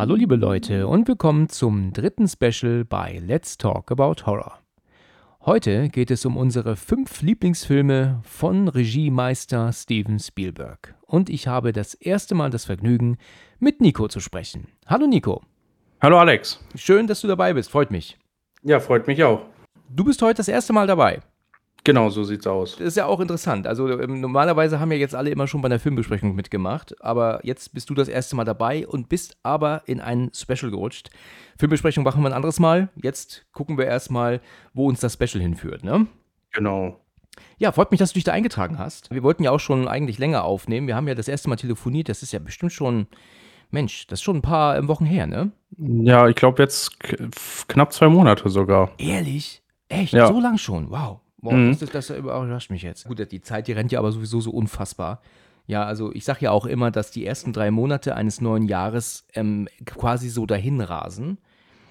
Hallo liebe Leute und willkommen zum dritten Special bei Let's Talk About Horror. Heute geht es um unsere fünf Lieblingsfilme von Regiemeister Steven Spielberg. Und ich habe das erste Mal das Vergnügen, mit Nico zu sprechen. Hallo Nico. Hallo Alex. Schön, dass du dabei bist, freut mich. Ja, freut mich auch. Du bist heute das erste Mal dabei. Genau, so sieht's aus. Das ist ja auch interessant. Also ähm, normalerweise haben ja jetzt alle immer schon bei einer Filmbesprechung mitgemacht, aber jetzt bist du das erste Mal dabei und bist aber in ein Special gerutscht. Filmbesprechung machen wir ein anderes Mal. Jetzt gucken wir erstmal, wo uns das Special hinführt, ne? Genau. Ja, freut mich, dass du dich da eingetragen hast. Wir wollten ja auch schon eigentlich länger aufnehmen. Wir haben ja das erste Mal telefoniert. Das ist ja bestimmt schon, Mensch, das ist schon ein paar ähm, Wochen her, ne? Ja, ich glaube jetzt knapp zwei Monate sogar. Ehrlich? Echt? Ja. So lang schon? Wow. Wow, Mhm. das, das, das überrascht mich jetzt. Gut, die Zeit, die rennt ja aber sowieso so unfassbar. Ja, also ich sage ja auch immer, dass die ersten drei Monate eines neuen Jahres ähm, quasi so dahin rasen.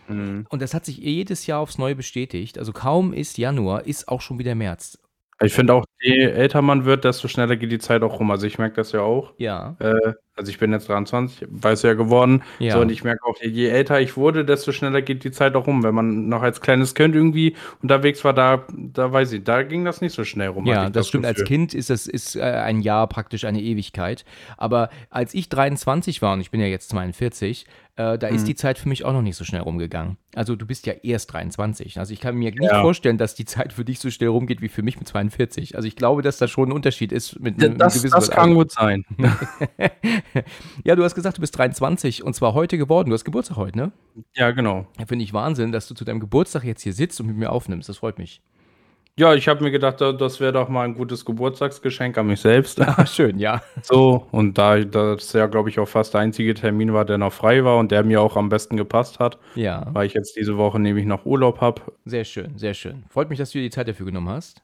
Mhm. Und das hat sich jedes Jahr aufs Neue bestätigt. Also kaum ist Januar, ist auch schon wieder März. Ich finde auch, je älter man wird, desto schneller geht die Zeit auch rum. Also ich merke das ja auch. Ja. Äh, also ich bin jetzt 23, weiß ja geworden. Ja. So, und ich merke auch, je älter ich wurde, desto schneller geht die Zeit auch rum. Wenn man noch als kleines Kind irgendwie unterwegs war, da, da weiß ich, da ging das nicht so schnell rum. Ja, ich das stimmt. Als. Kind ist das ist äh, ein Jahr praktisch eine Ewigkeit. Aber als ich 23 war und ich bin ja jetzt 42, äh, da Mhm. ist die Zeit für mich auch noch nicht so schnell rumgegangen. Also du bist ja erst 23. Also ich kann mir nicht Ja. vorstellen, dass die Zeit für dich so schnell rumgeht wie für mich mit 42. Also ich glaube, dass da schon ein Unterschied ist mit einem Das, gewissen das kann gut sein. Ja, du hast gesagt, du bist 23 und zwar heute geworden. Du hast Geburtstag heute, ne? Ja, genau. Finde ich Wahnsinn, dass du zu deinem Geburtstag jetzt hier sitzt und mit mir aufnimmst. Das freut mich. Ja, ich habe mir gedacht, da- das wäre doch mal ein gutes Geburtstagsgeschenk an mich selbst. Ah, schön, ja. So, und da das ja, glaube ich, auch fast der einzige Termin war, der noch frei war und der mir auch am besten gepasst hat, Ja, weil ich jetzt diese Woche nämlich noch Urlaub habe. sehr schön, sehr schön. Freut mich, dass du dir die Zeit dafür genommen hast.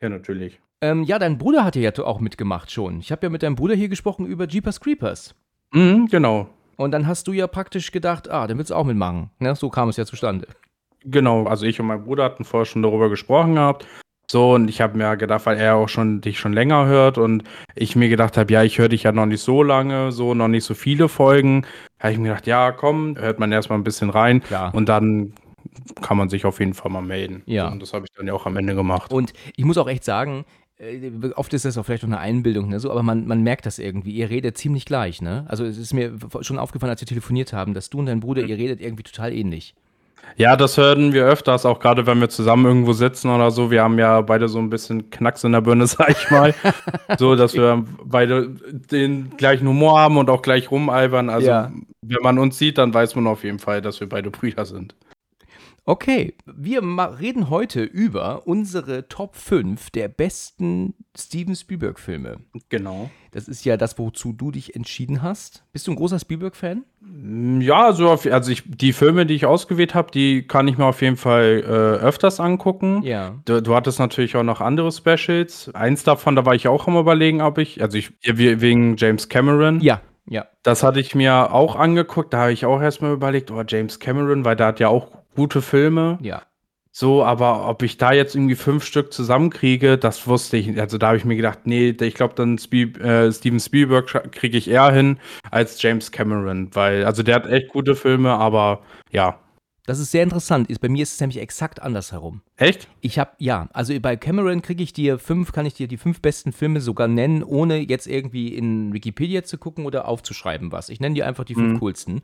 Ja, natürlich. Ähm, ja, dein Bruder hat ja auch mitgemacht schon. Ich habe ja mit deinem Bruder hier gesprochen über Jeepers Creepers. Mhm, genau. Und dann hast du ja praktisch gedacht, ah, dann willst du auch mitmachen. Ne? So kam es ja zustande. Genau, also ich und mein Bruder hatten vorher schon darüber gesprochen gehabt. So, und ich habe mir gedacht, weil er auch schon dich schon länger hört und ich mir gedacht habe, ja, ich höre dich ja noch nicht so lange, so noch nicht so viele Folgen, habe ich mir gedacht, ja, komm, hört man erstmal ein bisschen rein Klar. und dann kann man sich auf jeden Fall mal melden. Ja. Und das habe ich dann ja auch am Ende gemacht. Und ich muss auch echt sagen, äh, oft ist das auch vielleicht noch eine Einbildung, ne? so, aber man, man merkt das irgendwie. Ihr redet ziemlich gleich, ne? Also es ist mir schon aufgefallen, als wir telefoniert haben, dass du und dein Bruder, ihr redet irgendwie total ähnlich. Ja, das hören wir öfters, auch gerade wenn wir zusammen irgendwo sitzen oder so. Wir haben ja beide so ein bisschen Knacks in der Birne, sag ich mal. so, dass wir beide den gleichen Humor haben und auch gleich rumalbern. Also, Ja. wenn man uns sieht, dann weiß man auf jeden Fall, dass wir beide Brüder sind. Okay, wir reden heute über unsere Top 5 der besten Steven Spielberg-Filme. Genau. Das ist ja das, wozu du dich entschieden hast. Bist du ein großer Spielberg-Fan? Ja, so auf, also ich, die Filme, die ich ausgewählt habe, die kann ich mir auf jeden Fall äh, öfters angucken. Ja. Du, du hattest natürlich auch noch andere Specials. Eins davon, da war ich auch am überlegen, ob ich, also ich, wegen James Cameron. Ja, ja. Das hatte ich mir auch angeguckt. Da habe ich auch erstmal überlegt, oh, James Cameron, weil der hat ja auch gute Filme. Ja. So, aber ob ich da jetzt irgendwie fünf Stück zusammenkriege, das wusste ich. nicht. Also da habe ich mir gedacht, nee, ich glaube, dann Spie äh, Steven Spielberg kriege ich eher hin als James Cameron, weil, also der hat echt gute Filme, aber ja. Das ist sehr interessant. Ist- Bei mir ist es nämlich exakt andersherum. Echt? Ich habe, ja, also bei Cameron kriege ich dir fünf, kann ich dir die fünf besten Filme sogar nennen, ohne jetzt irgendwie in Wikipedia zu gucken oder aufzuschreiben was. Ich nenne dir einfach die fünf Mhm. coolsten.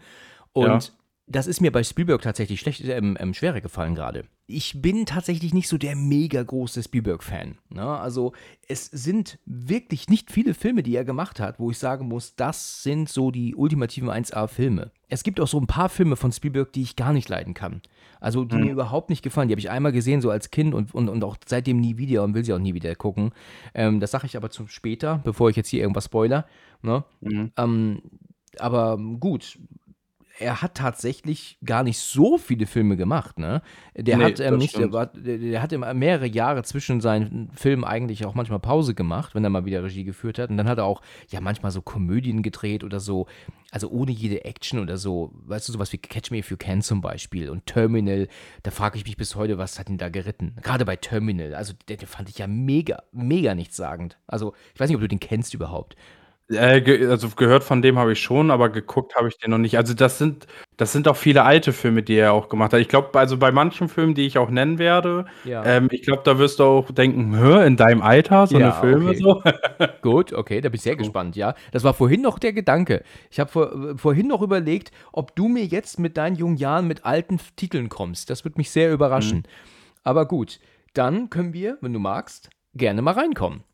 Und Ja. Das ist mir bei Spielberg tatsächlich schlecht, ähm, ähm, schwerer gefallen gerade. Ich bin tatsächlich nicht so der mega große Spielberg-Fan. Ne? Also es sind wirklich nicht viele Filme, die er gemacht hat, wo ich sagen muss, das sind so die ultimativen 1A-Filme. Es gibt auch so ein paar Filme von Spielberg, die ich gar nicht leiden kann. Also die Mhm. mir überhaupt nicht gefallen. Die habe ich einmal gesehen, so als Kind und, und, und auch seitdem nie wieder und will sie auch nie wieder gucken. Ähm, das sage ich aber zum später, bevor ich jetzt hier irgendwas spoiler. Ne? Mhm. Ähm, aber gut, er hat tatsächlich gar nicht so viele Filme gemacht, ne? Der Nee, hat ähm, nicht, der, war, der, der hat immer mehrere Jahre zwischen seinen Filmen eigentlich auch manchmal Pause gemacht, wenn er mal wieder Regie geführt hat. Und dann hat er auch ja manchmal so Komödien gedreht oder so, also ohne jede Action oder so. Weißt du, sowas wie Catch Me If You Can zum Beispiel und Terminal. Da frage ich mich bis heute, was hat ihn da geritten? Gerade bei Terminal, also den, den fand ich ja mega, mega nichtssagend. Also ich weiß nicht, ob du den kennst überhaupt. Äh, ge also gehört von dem habe ich schon, aber geguckt habe ich den noch nicht. Also das sind das sind auch viele alte Filme, die er auch gemacht hat. Ich glaube, also bei manchen Filmen, die ich auch nennen werde, Ja. ähm, ich glaube, da wirst du auch denken: „Hä, in deinem Alter so Ja, eine Filme okay. so?“ Gut, okay, da bin ich sehr gespannt, ja. Das war vorhin noch der Gedanke. Ich habe vor, vorhin noch überlegt, ob du mir jetzt mit deinen jungen Jahren mit alten Titeln kommst. Das würde mich sehr überraschen. Aber gut, dann können wir, wenn du magst, gerne mal reinkommen.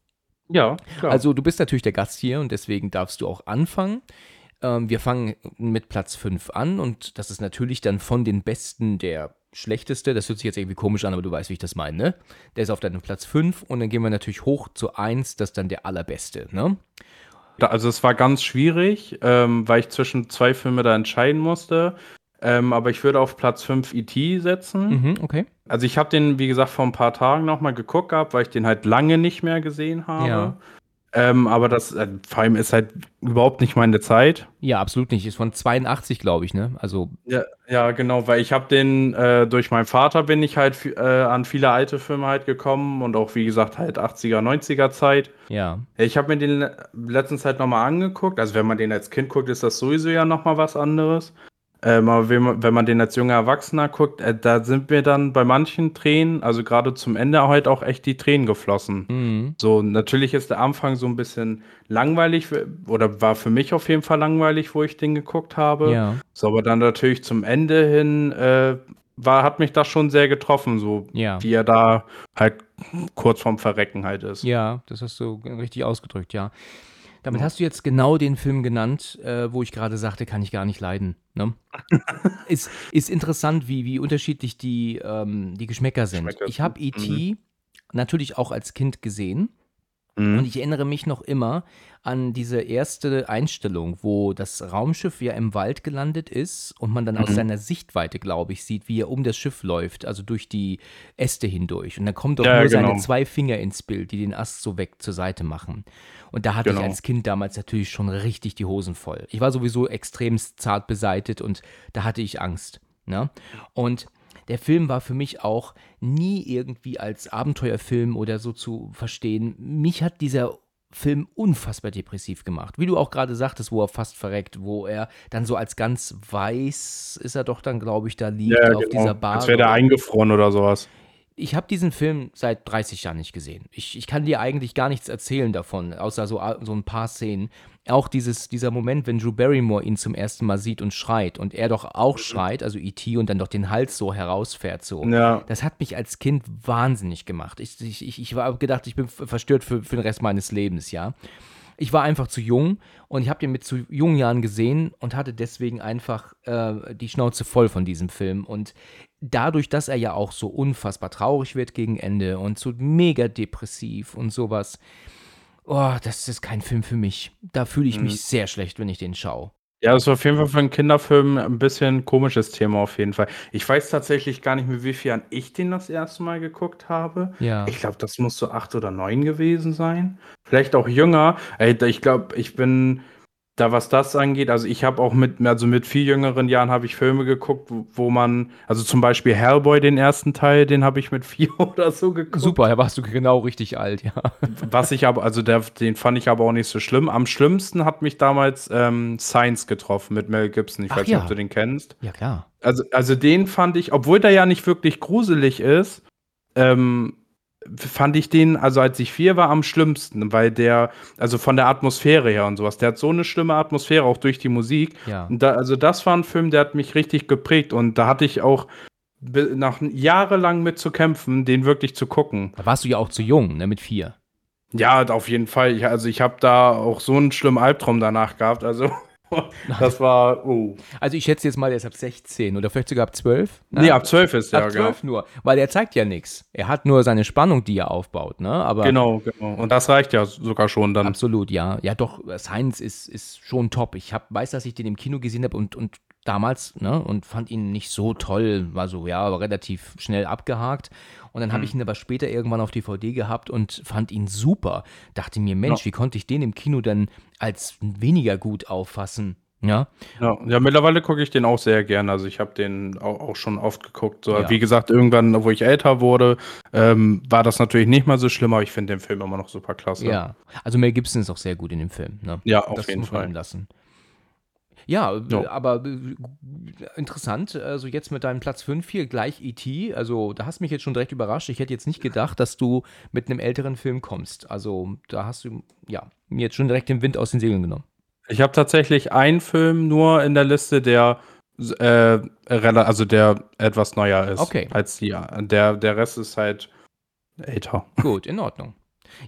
Ja, klar. Also du bist natürlich der Gast hier und deswegen darfst du auch anfangen. Ähm, wir fangen mit Platz 5 an und das ist natürlich dann von den Besten der schlechteste. Das hört sich jetzt irgendwie komisch an, aber du weißt, wie ich das meine, ne? Der ist auf deinem Platz 5 und dann gehen wir natürlich hoch zu 1, das ist dann der allerbeste, ne? Also, es war ganz schwierig, ähm, weil ich zwischen 2 Filme da entscheiden musste. Ähm, aber ich würde auf Platz 5 E.T. setzen. Mhm, okay. Also, ich habe den, wie gesagt, vor ein paar Tagen noch mal geguckt gehabt, weil ich den halt lange nicht mehr gesehen habe. Ja. Ähm, aber das äh, vor allem ist halt überhaupt nicht meine Zeit. Ja, absolut nicht. Ist von 82, glaube ich, ne? Also, Ja, ja, genau, weil ich habe den äh, durch meinen Vater bin ich halt äh, an viele alte Filme halt gekommen und auch wie gesagt halt 80er, 90er Zeit. ja. Ich habe mir den le- letztens halt nochmal angeguckt. Also wenn man den als Kind guckt, ist das sowieso ja nochmal was anderes. Ähm, aber wenn man, wenn man den als junger Erwachsener guckt, äh, da sind mir dann bei manchen Tränen, also gerade zum Ende halt auch echt die Tränen geflossen. Mhm. So, natürlich ist der Anfang so ein bisschen langweilig oder war für mich auf jeden Fall langweilig, wo ich den geguckt habe. Ja. So, aber dann natürlich zum Ende hin äh, war, hat mich das schon sehr getroffen, so Ja. wie er da halt kurz vorm Verrecken halt ist. Ja, das hast du richtig ausgedrückt, ja. Damit hast du jetzt genau den Film genannt, äh, wo ich gerade sagte, kann ich gar nicht leiden. Ne? ist, ist interessant, wie, wie unterschiedlich die, ähm, die Geschmäcker sind. Geschmäcker ich habe E.T. natürlich auch als Kind gesehen. Mhm. Und ich erinnere mich noch immer an diese erste Einstellung, wo das Raumschiff ja im Wald gelandet ist und man dann aus Mhm. seiner Sichtweite, glaube ich, sieht, wie er um das Schiff läuft, also durch die Äste hindurch. Und dann kommen doch Ja, nur genau. seine zwei Finger ins Bild, die den Ast so weg zur Seite machen. Und da hatte Genau. ich als Kind damals natürlich schon richtig die Hosen voll. Ich war sowieso extrem zart beseitet und da hatte ich Angst. Ne? Und der Film war für mich auch nie irgendwie als Abenteuerfilm oder so zu verstehen. Mich hat dieser Film unfassbar depressiv gemacht. Wie du auch gerade sagtest, wo er fast verreckt, wo er dann so als ganz weiß ist er doch dann, glaube ich, da liegt Ja, auf genau. dieser Bar. Als wäre der eingefroren oder sowas. Ich habe diesen Film seit 30 Jahren nicht gesehen. Ich, ich kann dir eigentlich gar nichts erzählen davon, außer so, so ein paar Szenen. Auch dieses, dieser Moment, wenn Drew Barrymore ihn zum ersten Mal sieht und schreit und er doch auch schreit, also E.T. und dann doch den Hals so herausfährt, so. Ja. Das hat mich als Kind wahnsinnig gemacht. Ich, ich, ich, ich war gedacht, ich bin verstört für, für den Rest meines Lebens, ja. Ich war einfach zu jung und ich habe den mit zu jungen Jahren gesehen und hatte deswegen einfach äh, die Schnauze voll von diesem Film. Und dadurch, dass er ja auch so unfassbar traurig wird gegen Ende und so mega depressiv und sowas, oh, das ist kein Film für mich. Da fühle ich Mhm. mich sehr schlecht, wenn ich den schaue. Ja, das ist auf jeden Fall für einen Kinderfilm ein bisschen komisches Thema auf jeden Fall. Ich weiß tatsächlich gar nicht, mit wie viel Jahren ich den das erste Mal geguckt habe. Ja. Ich glaube, das muss so acht oder neun gewesen sein. Vielleicht auch jünger. Ich glaube, ich bin da, was das angeht, also ich habe auch mit, also mit viel jüngeren Jahren habe ich Filme geguckt, wo, wo man, also zum Beispiel Hellboy, den ersten Teil, den habe ich mit vier oder so geguckt. Super, da warst du genau richtig alt, ja. Was ich aber, also der, den fand ich aber auch nicht so schlimm. Am schlimmsten hat mich damals ähm, Science getroffen mit Mel Gibson. Ich Ach weiß ja. nicht, ob du den kennst. Ja, klar. Also, also den fand ich, obwohl der ja nicht wirklich gruselig ist, ähm, fand ich den, also als ich vier war, am schlimmsten, weil der, also von der Atmosphäre her und sowas, der hat so eine schlimme Atmosphäre, auch durch die Musik. Ja. Und da, also das war ein Film, der hat mich richtig geprägt und da hatte ich auch nach jahrelang mit zu kämpfen, den wirklich zu gucken. Da warst du ja auch zu jung, ne, mit vier. Ja, auf jeden Fall. Ich, also ich habe da auch so einen schlimmen Albtraum danach gehabt. Also das war, oh. Also ich schätze jetzt mal, der ist ab 16 oder vielleicht sogar ab 12. Nee, ab 12 ist der, ab 12 nur, weil er zeigt ja nichts. Er hat nur seine Spannung, die er aufbaut, ne? Aber Genau, genau. Und das reicht ja sogar schon dann. Absolut, ja. Ja, doch, Science ist, ist schon top. Ich hab, weiß, dass ich den im Kino gesehen habe und, und damals, ne, und fand ihn nicht so toll. War so, ja, aber relativ schnell abgehakt. Und dann habe ich ihn aber später irgendwann auf DVD gehabt und fand ihn super. Dachte mir, Mensch, Ja. wie konnte ich den im Kino dann als weniger gut auffassen? Ja, Ja, ja mittlerweile gucke ich den auch sehr gerne. Also ich habe den auch, auch schon oft geguckt. So, Ja. Wie gesagt, irgendwann, wo ich älter wurde, ähm, war das natürlich nicht mal so schlimm, aber ich finde den Film immer noch super klasse. ja. Also Mel Gibson ist auch sehr gut in dem Film. Ne? Ja, auf das jeden Fall. lassen. Ja, Ja. aber äh, interessant. Also jetzt mit deinem Platz 5 hier gleich E.T. Also da hast mich jetzt schon direkt überrascht. Ich hätte jetzt nicht gedacht, dass du mit einem älteren Film kommst. Also da hast du, ja, mir jetzt schon direkt den Wind aus den Segeln genommen. Ich habe tatsächlich einen Film nur in der Liste, der äh, also der etwas neuer ist Okay. als die. Der, der Rest ist halt älter. Gut, in Ordnung.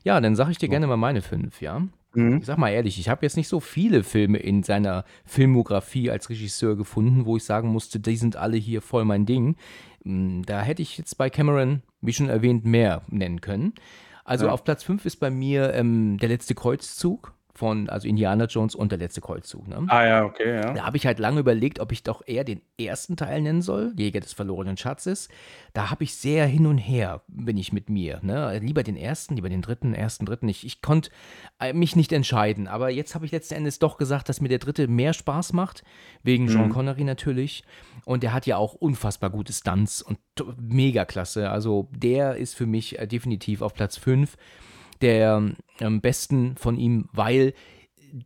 Ja, dann sage ich dir gerne mal meine fünf, ja. Mhm. Ich sag mal ehrlich, ich habe jetzt nicht so viele Filme in seiner Filmografie als Regisseur gefunden, wo ich sagen musste, die sind alle hier voll mein Ding. Mm, Da hätte ich jetzt bei Cameron, wie schon erwähnt, mehr nennen können. Also Ja. auf Platz 5 ist bei mir ähm, der letzte Kreuzzug von, also Indiana Jones und der letzte Kreuzzug. Ne? Ah ja, okay, ja. Da habe ich halt lange überlegt, ob ich doch eher den ersten Teil nennen soll, Jäger des verlorenen Schatzes. Da habe ich sehr hin und her, bin ich mit mir. Ne? Lieber den ersten, lieber den dritten, ersten, dritten. Ich, ich konnte äh, mich nicht entscheiden. Aber jetzt habe ich letzten Endes doch gesagt, dass mir der dritte mehr Spaß macht. Wegen Sean Mhm. Connery natürlich. Und der hat ja auch unfassbar gute Stunts und mega klasse. Also der ist für mich äh, definitiv auf Platz 5 der ähm, besten von ihm, weil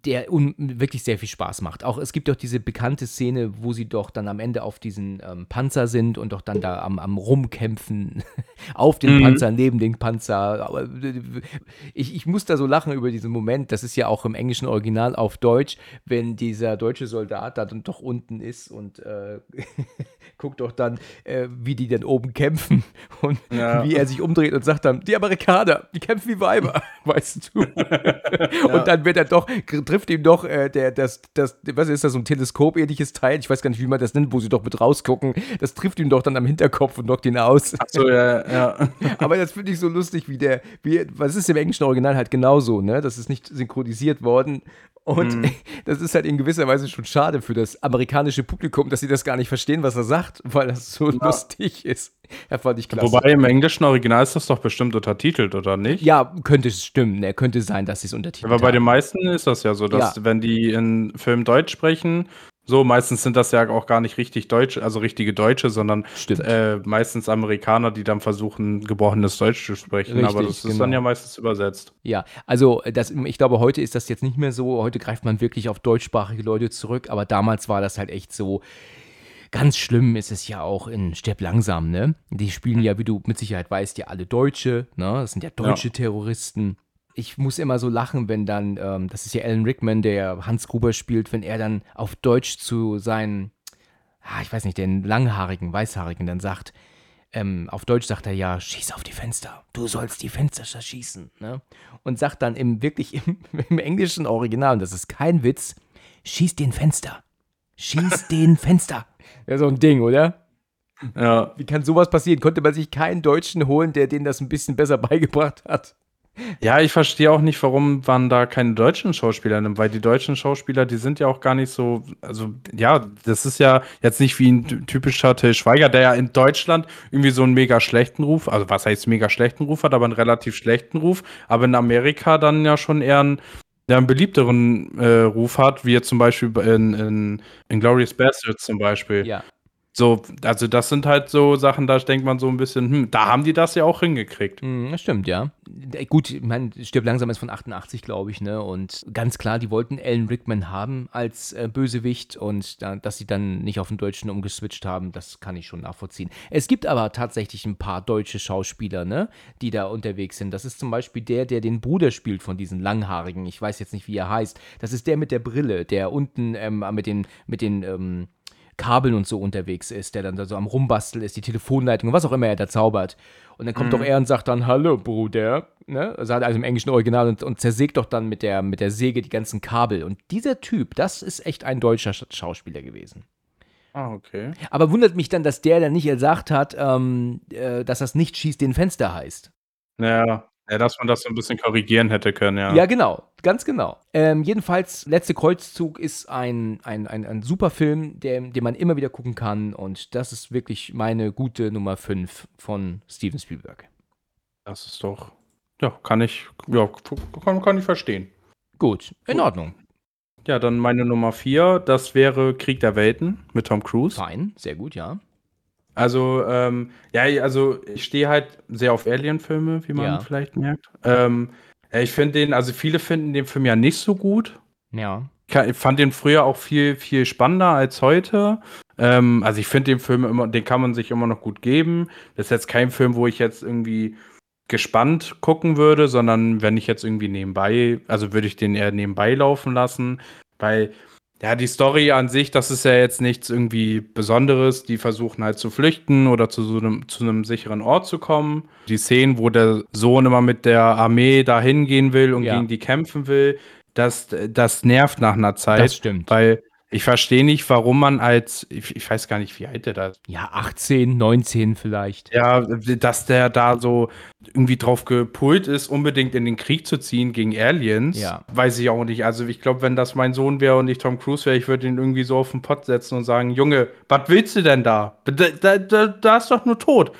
der un wirklich sehr viel Spaß macht. Auch es gibt doch diese bekannte Szene, wo sie doch dann am Ende auf diesen ähm, Panzer sind und doch dann da am, am Rumkämpfen auf den Mhm. Panzer, neben den Panzer. Ich, ich muss da so lachen über diesen Moment. Das ist ja auch im englischen Original auf Deutsch, wenn dieser deutsche Soldat da dann doch unten ist und äh, guckt doch dann, äh, wie die dann oben kämpfen und Ja. wie er sich umdreht und sagt dann, die Amerikaner, die kämpfen wie Weiber, weißt du. Und dann wird er doch, trifft ihm doch äh, der, das, das, was ist das, so ein Teleskop-ähnliches Teil, ich weiß gar nicht, wie man das nennt, wo sie doch mit rausgucken, das trifft ihm doch dann am Hinterkopf und knockt ihn aus. So, ja, ja. Aber das finde ich so lustig, wie der, wie, was ist im englischen Original halt genauso, ne? Das ist nicht synchronisiert worden. Und Mhm. das ist halt in gewisser Weise schon schade für das amerikanische Publikum, dass sie das gar nicht verstehen, was er sagt, weil das so lustig ist. Er fand ich klasse. Wobei im englischen Original ist das doch bestimmt untertitelt, oder nicht? ja, könnte es stimmen. Ne? Könnte sein, dass sie es untertitelt Aber bei den meisten ist das ja so, dass Ja. wenn die in Film Deutsch sprechen, so meistens sind das ja auch gar nicht richtig Deutsche, also richtige Deutsche, sondern äh, meistens Amerikaner, die dann versuchen, gebrochenes Deutsch zu sprechen. Aber Richtig, das ist dann genau. ja meistens übersetzt. Ja, also das, ich glaube, heute ist das jetzt nicht mehr so. Heute greift man wirklich auf deutschsprachige Leute zurück, aber damals war das halt echt so. Ganz schlimm ist es ja auch in Stirb langsam, ne? Die spielen ja, wie du mit Sicherheit weißt, ja alle Deutsche, ne? Das sind ja deutsche Terroristen. Ich muss immer so lachen, wenn dann, ähm, das ist ja Alan Rickman, der Hans Gruber spielt, wenn er dann auf Deutsch zu seinen, ah, ich weiß nicht, den langhaarigen, weißhaarigen dann sagt, ähm, auf Deutsch sagt er ja, schieß auf die Fenster. Du sollst die Fenster schießen. Ne? Und sagt dann im wirklich im, im englischen Original, und das ist kein Witz, schieß den Fenster. Schieß den Fenster. Ja, so ein Ding, oder? Ja. Wie kann sowas passieren? Konnte man sich keinen Deutschen holen, der denen das ein bisschen besser beigebracht hat? Ja, ich verstehe auch nicht, warum man da keine deutschen Schauspieler nimmt, weil die deutschen Schauspieler, die sind ja auch gar nicht so, also ja, das ist ja jetzt nicht wie ein ty- typischer Till Schweiger, der ja in Deutschland irgendwie so einen mega schlechten Ruf, also was heißt mega schlechten Ruf hat, aber einen relativ schlechten Ruf, aber in Amerika dann ja schon eher einen, ja, einen beliebteren äh, Ruf hat, wie jetzt zum Beispiel in, in, in Glorious Bastards zum Beispiel. Ja. So, also das sind halt so Sachen, da denkt man so ein bisschen, hm, da haben die das ja auch hingekriegt. Hm, das stimmt, ja. Äh, gut, ich meine, Stirb langsam ist von 88, glaube ich, ne? Und ganz klar, die wollten Alan Rickman haben als äh, Bösewicht und da, dass sie dann nicht auf den Deutschen umgeswitcht haben, das kann ich schon nachvollziehen. Es gibt aber tatsächlich ein paar deutsche Schauspieler, ne? Die da unterwegs sind. Das ist zum Beispiel der, der den Bruder spielt von diesen Langhaarigen. Ich weiß jetzt nicht, wie er heißt. Das ist der mit der Brille, der unten ähm, mit den, mit den, ähm, Kabeln und so unterwegs ist, der dann da so am Rumbasteln ist, die Telefonleitung, was auch immer er da zaubert. Und dann kommt mhm. doch er und sagt dann, hallo Bruder, ne? Also, also im englischen Original und, und, zersägt doch dann mit der, mit der Säge die ganzen Kabel. Und dieser Typ, das ist echt ein deutscher Schauspieler gewesen. Ah, okay. Aber wundert mich dann, dass der dann nicht gesagt hat, ähm, äh, dass das nicht schießt den Fenster heißt. Ja, ja, dass man das so ein bisschen korrigieren hätte können, ja. Ja, genau, ganz genau. Ähm, jedenfalls, Letzte Kreuzzug ist ein, ein, ein, ein super Film, der, den man immer wieder gucken kann. Und das ist wirklich meine gute Nummer 5 von Steven Spielberg. Das ist doch, ja, kann ich, ja, kann, kann ich verstehen. Gut, in Ordnung. Ja, dann meine Nummer 4, das wäre Krieg der Welten mit Tom Cruise. Fein, sehr gut, ja. Also, ähm, ja, also ich stehe halt sehr auf Alien-Filme, wie man ja. vielleicht merkt. Ähm, ich finde den, also viele finden den Film ja nicht so gut. Ja. Ich fand den früher auch viel, viel spannender als heute. Ähm, also ich finde den Film immer, den kann man sich immer noch gut geben. Das ist jetzt kein Film, wo ich jetzt irgendwie gespannt gucken würde, sondern wenn ich jetzt irgendwie nebenbei, also würde ich den eher nebenbei laufen lassen, weil ja, die Story an sich, das ist ja jetzt nichts irgendwie Besonderes. Die versuchen halt zu flüchten oder zu so einem, zu einem sicheren Ort zu kommen. Die Szenen, wo der Sohn immer mit der Armee da hingehen will und ja. gegen die kämpfen will, das, das nervt nach einer Zeit. Das stimmt. Weil ich verstehe nicht, warum man als, ich, ich, weiß gar nicht, wie alt der da ist. Ja, 18, 19 vielleicht. Ja, dass der da so irgendwie drauf gepult ist, unbedingt in den Krieg zu ziehen gegen Aliens. Ja. Weiß ich auch nicht. Also ich glaube, wenn das mein Sohn wäre und ich Tom Cruise wäre, ich würde ihn irgendwie so auf den Pott setzen und sagen, Junge, was willst du denn da? Da, da, da ist doch nur tot.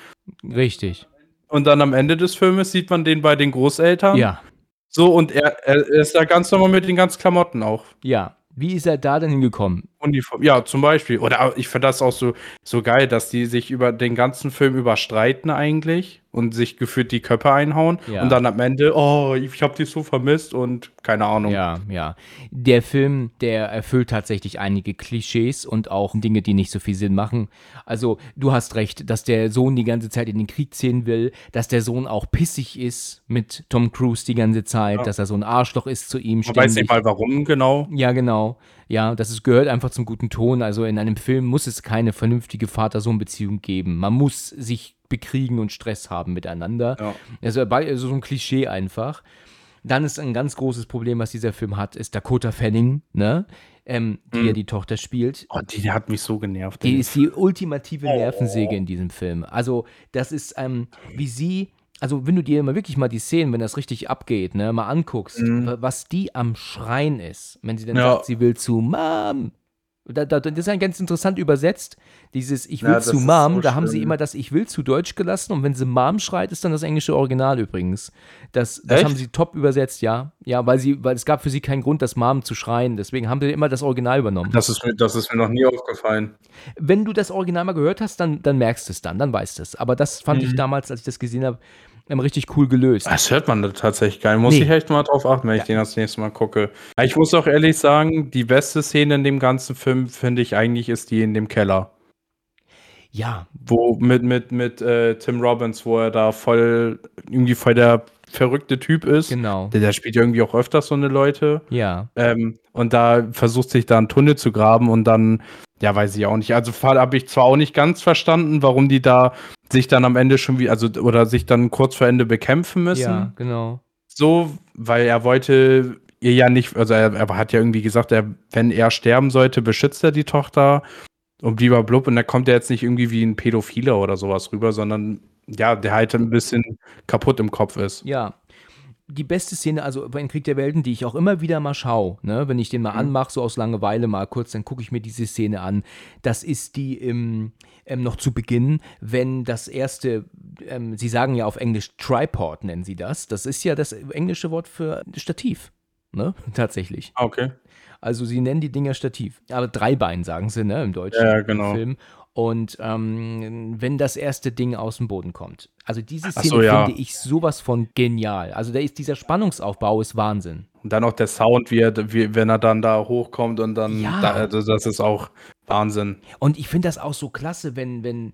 Richtig. Und dann am Ende des Filmes sieht man den bei den Großeltern. Ja. So, und er, er ist da ganz normal mit den ganzen Klamotten auch. Ja, wie ist er da denn hingekommen? Uniform. Ja, zum Beispiel. Oder ich finde das auch so, so geil, dass die sich über den ganzen Film überstreiten eigentlich und sich gefühlt die Köpfe einhauen ja. und dann am Ende, oh, ich habe dich so vermisst und keine Ahnung. Ja, ja. Der Film, der erfüllt tatsächlich einige Klischees und auch Dinge, die nicht so viel Sinn machen. Also, du hast recht, dass der Sohn die ganze Zeit in den Krieg ziehen will, dass der Sohn auch pissig ist mit Tom Cruise die ganze Zeit, ja. dass er so ein Arschloch ist zu ihm. Man ständig. weiß nicht mal warum genau. Ja, genau. Ja, das ist, gehört einfach zum guten Ton. Also in einem Film muss es keine vernünftige Vater-Sohn-Beziehung geben. Man muss sich bekriegen und Stress haben miteinander. Ja. Also, also so ein Klischee einfach. Dann ist ein ganz großes Problem, was dieser Film hat, ist Dakota Fanning, ne? Ähm, die mhm. ja die Tochter spielt. Oh, die hat mich so genervt. Die ist die ultimative Nervensäge oh. in diesem Film. Also, das ist, ähm, wie sie also wenn du dir mal wirklich mal die Szenen, wenn das richtig abgeht, ne, mal anguckst, mhm. was die am Schreien ist, wenn sie dann ja. sagt, sie will zu Mom. Da, da, das ist ja ganz interessant übersetzt. Dieses Ich will ja, zu Mom, so da haben sie immer das Ich will zu Deutsch gelassen und wenn sie Mom schreit, ist dann das englische Original übrigens. Das, das haben sie top übersetzt, ja. Ja, weil sie, weil es gab für sie keinen Grund, das Mom zu schreien. Deswegen haben sie immer das Original übernommen. Das ist mir, das ist mir noch nie aufgefallen. Wenn du das Original mal gehört hast, dann, dann merkst du es dann, dann weißt du es. Aber das fand mhm. ich damals, als ich das gesehen habe, ähm, richtig cool gelöst. Das hört man tatsächlich gar nicht. Muss nee. ich echt mal drauf achten, wenn ja. ich den das nächste Mal gucke. Ich muss auch ehrlich sagen, die beste Szene in dem ganzen Film, finde ich eigentlich, ist die in dem Keller. Ja. Wo mit, mit, mit äh, Tim Robbins, wo er da voll, irgendwie voll der verrückte Typ ist. Genau. Der, der spielt ja irgendwie auch öfters so eine Leute. Ja. Ähm, und da versucht sich da einen Tunnel zu graben und dann, ja, weiß ich auch nicht. Also habe ich zwar auch nicht ganz verstanden, warum die da sich dann am Ende schon wie, also, oder sich dann kurz vor Ende bekämpfen müssen. Ja, genau. So, weil er wollte ihr ja nicht, also er, er hat ja irgendwie gesagt, er, wenn er sterben sollte, beschützt er die Tochter und lieber blub und da kommt er jetzt nicht irgendwie wie ein Pädophiler oder sowas rüber, sondern ja, der halt ein bisschen kaputt im Kopf ist. Ja. Die beste Szene, also bei Krieg der Welten, die ich auch immer wieder mal schaue, ne, wenn ich den mal mhm. anmache, so aus Langeweile mal kurz, dann gucke ich mir diese Szene an. Das ist die im, ähm, noch zu Beginn, wenn das erste, ähm, Sie sagen ja auf Englisch Tripod, nennen Sie das. Das ist ja das englische Wort für Stativ. Ne? Tatsächlich. Ah, okay. Also sie nennen die Dinger Stativ. Aber Dreibein sagen sie, ne, im deutschen ja, genau. Film. Und ähm, wenn das erste Ding aus dem Boden kommt. Also diese Szene so, ja. finde ich sowas von genial. Also da ist dieser Spannungsaufbau ist Wahnsinn. Und dann auch der Sound, wie er, wie, wenn er dann da hochkommt und dann, Ja. da, also das ist auch Wahnsinn. Und ich finde das auch so klasse, wenn, wenn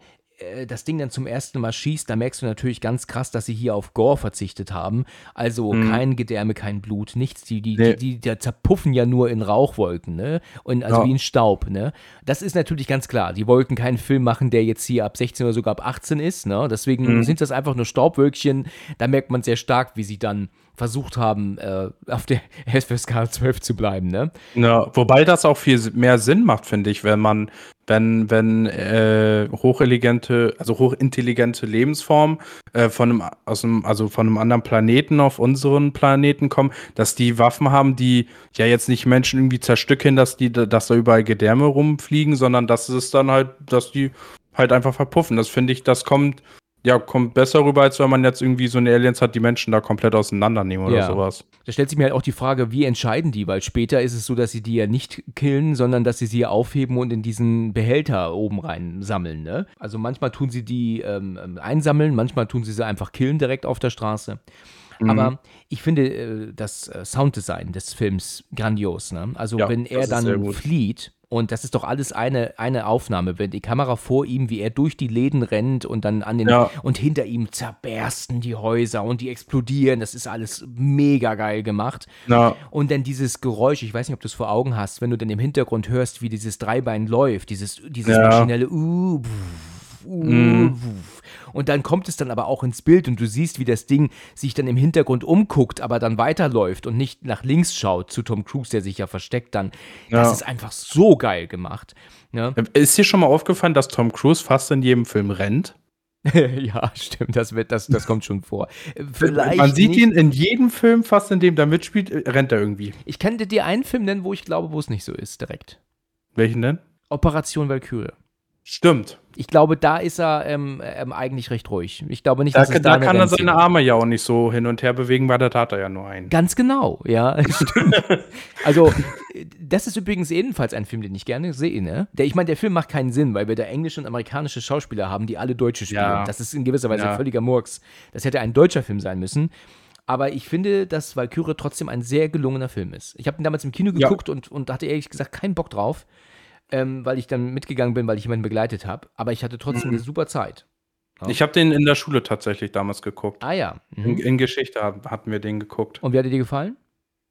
das Ding dann zum ersten Mal schießt, da merkst du natürlich ganz krass, dass sie hier auf Gore verzichtet haben. Also kein Gedärme, kein Blut, nichts. Die, die, Mhm. Nee. die, die, die zerpuffen ja nur in Rauchwolken, ne? Und also Ja. wie in Staub, ne? Das ist natürlich ganz klar. Die wollten keinen Film machen, der jetzt hier ab 16 oder sogar ab 18 ist, ne? Deswegen Mhm. sind das einfach nur Staubwölkchen. Da merkt man sehr stark, wie sie dann versucht haben, äh, auf der FSK 12 zu bleiben, ne? Ja, wobei das auch viel mehr Sinn macht, finde ich, wenn man, wenn, wenn äh, hochintelligente, also hochintelligente Lebensformen äh, von einem, aus einem, also von einem anderen Planeten auf unseren Planeten kommen, dass die Waffen haben, die ja jetzt nicht Menschen irgendwie zerstückeln, dass die, dass da überall Gedärme rumfliegen, sondern dass es dann halt, dass die halt einfach verpuffen. Das finde ich, das kommt, ja, kommt besser rüber, als wenn man jetzt irgendwie so eine Aliens hat, die Menschen da komplett auseinandernehmen oder Ja. sowas. Da stellt sich mir halt auch die Frage, wie entscheiden die? Weil später ist es so, dass sie die ja nicht killen, sondern dass sie sie aufheben und in diesen Behälter oben rein sammeln. Ne? Also manchmal tun sie die ähm, einsammeln, manchmal tun sie sie einfach killen direkt auf der Straße. Mhm. Aber ich finde äh, das äh, Sounddesign des Films grandios. Ne? Also Ja, wenn er dann flieht, und das ist doch alles eine, eine Aufnahme, wenn die Kamera vor ihm, wie er durch die Läden rennt und dann an den Ja. und hinter ihm zerbersten die Häuser und die explodieren. Das ist alles mega geil gemacht. Ja. Und dann dieses Geräusch, ich weiß nicht, ob du es vor Augen hast, wenn du dann im Hintergrund hörst, wie dieses Dreibein läuft, dieses, dieses Ja. maschinelle uh, pf, uh, Mhm. pf. Und dann kommt es dann aber auch ins Bild und du siehst, wie das Ding sich dann im Hintergrund umguckt, aber dann weiterläuft und nicht nach links schaut zu Tom Cruise, der sich ja versteckt dann. Das Ja. ist einfach so geil gemacht. Ja, Ist dir schon mal aufgefallen, dass Tom Cruise fast in jedem Film rennt? ja stimmt, das, wird, das, das kommt schon vor. Vielleicht Man sieht nicht. ihn in jedem Film, fast in dem er mitspielt, äh, rennt er irgendwie. Ich könnte dir einen Film nennen, wo ich glaube, wo es nicht so ist, direkt. Welchen denn? Operation Valkyrie. Stimmt. Ich glaube, da ist er ähm, ähm, eigentlich recht ruhig. Ich glaube nicht, Da, dass es da, da kann er seine Arme ja auch nicht so hin und her bewegen, weil da tat er ja nur einen. Ganz genau, ja, stimmt. also, das ist übrigens ebenfalls ein Film, den ich gerne sehe, ne? Der, ich meine, der Film macht keinen Sinn, weil wir da englische und amerikanische Schauspieler haben, die alle Deutsche spielen. Ja. Das ist in gewisser Weise Ja. völliger Murks. Das hätte ein deutscher Film sein müssen. Aber ich finde, dass Valkyrie trotzdem ein sehr gelungener Film ist. Ich habe ihn damals im Kino Ja. geguckt und, und hatte ehrlich gesagt keinen Bock drauf, ähm, weil ich dann mitgegangen bin, weil ich jemanden begleitet habe. Aber ich hatte trotzdem Mhm. eine super Zeit. Ja. Ich habe den in der Schule tatsächlich damals geguckt. Ah ja. Mhm. In, in Geschichte hat- hatten wir den geguckt. Und wie hat er dir gefallen?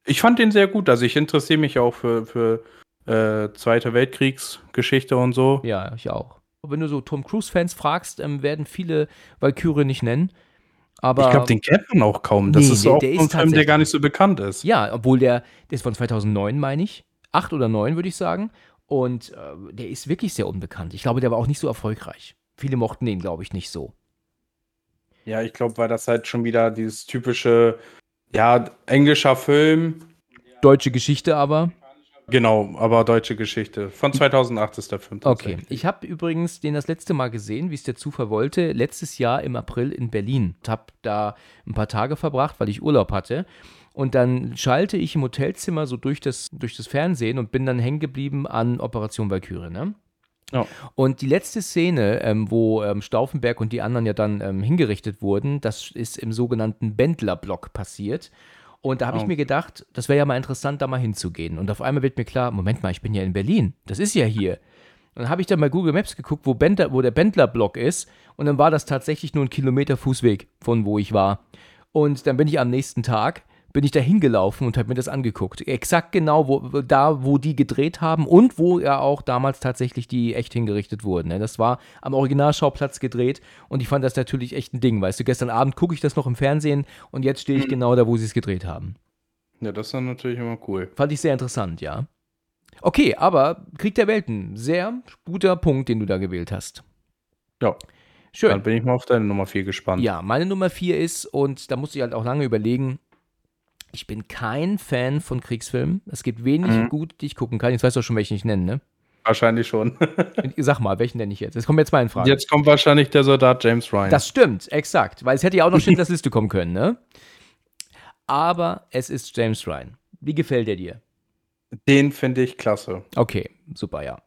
Ich fand den sehr gut. Also ich interessiere mich auch für, für äh, Zweite Weltkriegsgeschichte und so. Ja, ich auch. Wenn du so Tom Cruise-Fans fragst, ähm, werden viele Valkyrie nicht nennen. Aber ich glaube, den kennt man auch kaum. Das Nee, ist der- auch der ein ist Film, der gar nicht so bekannt ist. ja, obwohl der, der ist von 2009, meine ich. Acht oder neun, würde ich sagen. Und äh, der ist wirklich sehr unbekannt. Ich glaube, der war auch nicht so erfolgreich. Viele mochten den, glaube ich, nicht so. Ja, ich glaube, weil das halt schon wieder dieses typische, ja, englischer Film. Deutsche Geschichte aber. Genau, aber deutsche Geschichte. Von 2008 ist der Film. Okay. Ich habe übrigens den das letzte Mal gesehen, wie es der Zufall wollte, letztes Jahr im April in Berlin. Habe da ein paar Tage verbracht, weil ich Urlaub hatte. Und dann schalte ich im Hotelzimmer so durch das, durch das Fernsehen und bin dann hängen geblieben an Operation Valkyrie, ne? Ja. Und die letzte Szene, ähm, wo ähm, Stauffenberg und die anderen ja dann ähm, hingerichtet wurden, das ist im sogenannten Bendler-Block passiert. Und da habe ich Oh. mir gedacht, das wäre ja mal interessant, da mal hinzugehen. Und auf einmal wird mir klar, Moment mal, ich bin ja in Berlin. Das ist ja hier. Und dann habe ich dann bei Google Maps geguckt, wo, Bendler, wo der Bendler-Block ist. Und dann war das tatsächlich nur ein Kilometer Fußweg von wo ich war. Und dann bin ich am nächsten Tag, bin ich da hingelaufen und habe mir das angeguckt. Exakt genau wo, da, wo die gedreht haben und wo ja auch damals tatsächlich die echt hingerichtet wurden. ne? Das war am Originalschauplatz gedreht und ich fand das natürlich echt ein Ding. Weißt du, gestern Abend gucke ich das noch im Fernsehen und jetzt stehe ich genau da, wo sie es gedreht haben. Ja, das ist dann natürlich immer cool. Fand ich sehr interessant, ja. Okay, aber Krieg der Welten, sehr guter Punkt, den du da gewählt hast. Ja, Schön. dann bin ich mal auf deine Nummer 4 gespannt. Ja, meine Nummer vier ist, und da musste ich halt auch lange überlegen, ich bin kein Fan von Kriegsfilmen. Es gibt wenig Mhm. gut, die ich gucken kann. Jetzt weißt du auch schon, welchen ich nenne, ne? Wahrscheinlich schon. Sag mal, welchen nenne ich jetzt? Es kommen jetzt mal in Frage. Jetzt kommt wahrscheinlich der Soldat James Ryan. Das stimmt, exakt. Weil es hätte ja auch noch Schindlers Liste kommen können, ne? Aber es ist James Ryan. Wie gefällt er dir? Den finde ich klasse. Okay, super, ja.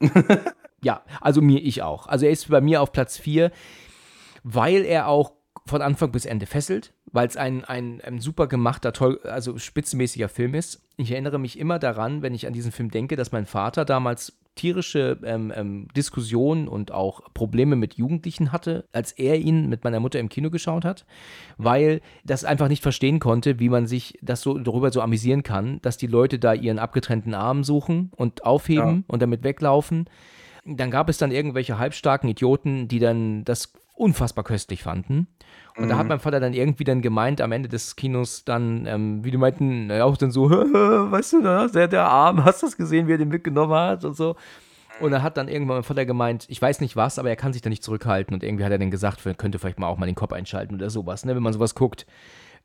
Ja, also mir, ich auch. Also er ist bei mir auf Platz 4, weil er auch von Anfang bis Ende fesselt, weil es ein, ein, ein super gemachter, toll, also spitzenmäßiger Film ist. Ich erinnere mich immer daran, wenn ich an diesen Film denke, dass mein Vater damals tierische ähm, ähm, Diskussionen und auch Probleme mit Jugendlichen hatte, als er ihn mit meiner Mutter im Kino geschaut hat, weil das einfach nicht verstehen konnte, wie man sich das so darüber so amüsieren kann, dass die Leute da ihren abgetrennten Arm suchen und aufheben ja. und damit weglaufen. Dann gab es dann irgendwelche halbstarken Idioten, die dann das unfassbar köstlich fanden. Und mhm. da hat mhm. mein Vater dann irgendwie dann gemeint, am Ende des Kinos dann, ähm, wie du meinten, auch dann so, weißt du, der, der Arm, hast du das gesehen, wie er den mitgenommen hat und so. Und er hat dann irgendwann mein Vater gemeint, ich weiß nicht was, aber er kann sich da nicht zurückhalten. Und irgendwie hat er dann gesagt, er könnte vielleicht mal auch mal den Kopf einschalten oder sowas, ne, wenn man sowas guckt.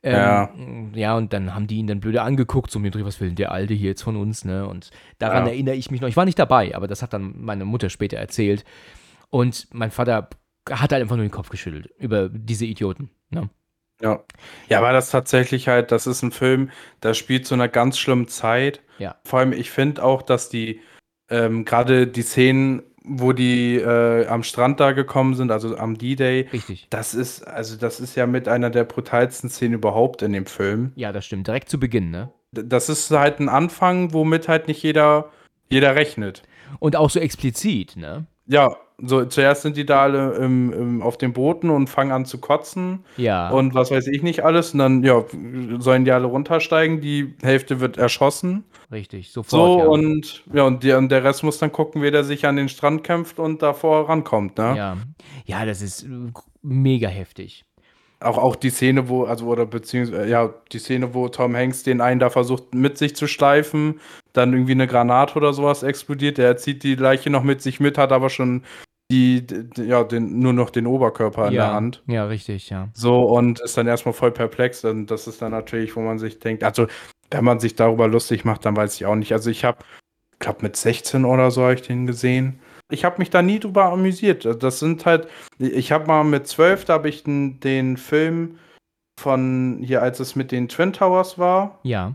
Ähm, ja. ja, und dann haben die ihn dann blöde angeguckt, so mir was will denn der Alte hier jetzt von uns, ne? Und daran ja. erinnere ich mich noch. Ich war nicht dabei, aber das hat dann meine Mutter später erzählt. Und mein Vater hat halt einfach nur den Kopf geschüttelt über diese Idioten. Ne? Ja. Ja, aber das tatsächlich halt, das ist ein Film, der spielt zu einer ganz schlimmen Zeit. Ja. Vor allem, ich finde auch, dass die, ähm, gerade die Szenen, wo die äh, am Strand da gekommen sind, also am D-Day. Richtig. Das ist, also das ist ja mit einer der brutalsten Szenen überhaupt in dem Film. Ja, das stimmt. Direkt zu Beginn, ne? Das ist halt ein Anfang, womit halt nicht jeder, jeder rechnet. Und auch so explizit, ne? Ja, so zuerst sind die da alle im, im, auf den Booten und fangen an zu kotzen. Ja. Und was weiß ich nicht alles. Und dann, ja, sollen die alle runtersteigen. Die Hälfte wird erschossen. Richtig, sofort. So, ja. und ja, und, die, und, der Rest muss dann gucken, wie der sich an den Strand kämpft und davor rankommt, ne? Ja. Ja, das ist mega heftig. Auch, auch die Szene, wo, also, oder beziehungsweise, ja, die Szene, wo Tom Hanks den einen da versucht mit sich zu schleifen, dann irgendwie eine Granate oder sowas explodiert. Der zieht die Leiche noch mit sich mit, hat aber schon die, ja, den, nur noch den Oberkörper in ja, der Hand. Ja, richtig, ja. So, und ist dann erstmal voll perplex. Und das ist dann natürlich, wo man sich denkt, also, wenn man sich darüber lustig macht, dann weiß ich auch nicht. Also, ich habe, glaube mit 16 oder so habe ich den gesehen ich habe mich da nie drüber amüsiert. Das sind halt, ich habe mal mit zwölf, da habe ich den, den Film von hier, als es mit den Twin Towers war. Ja.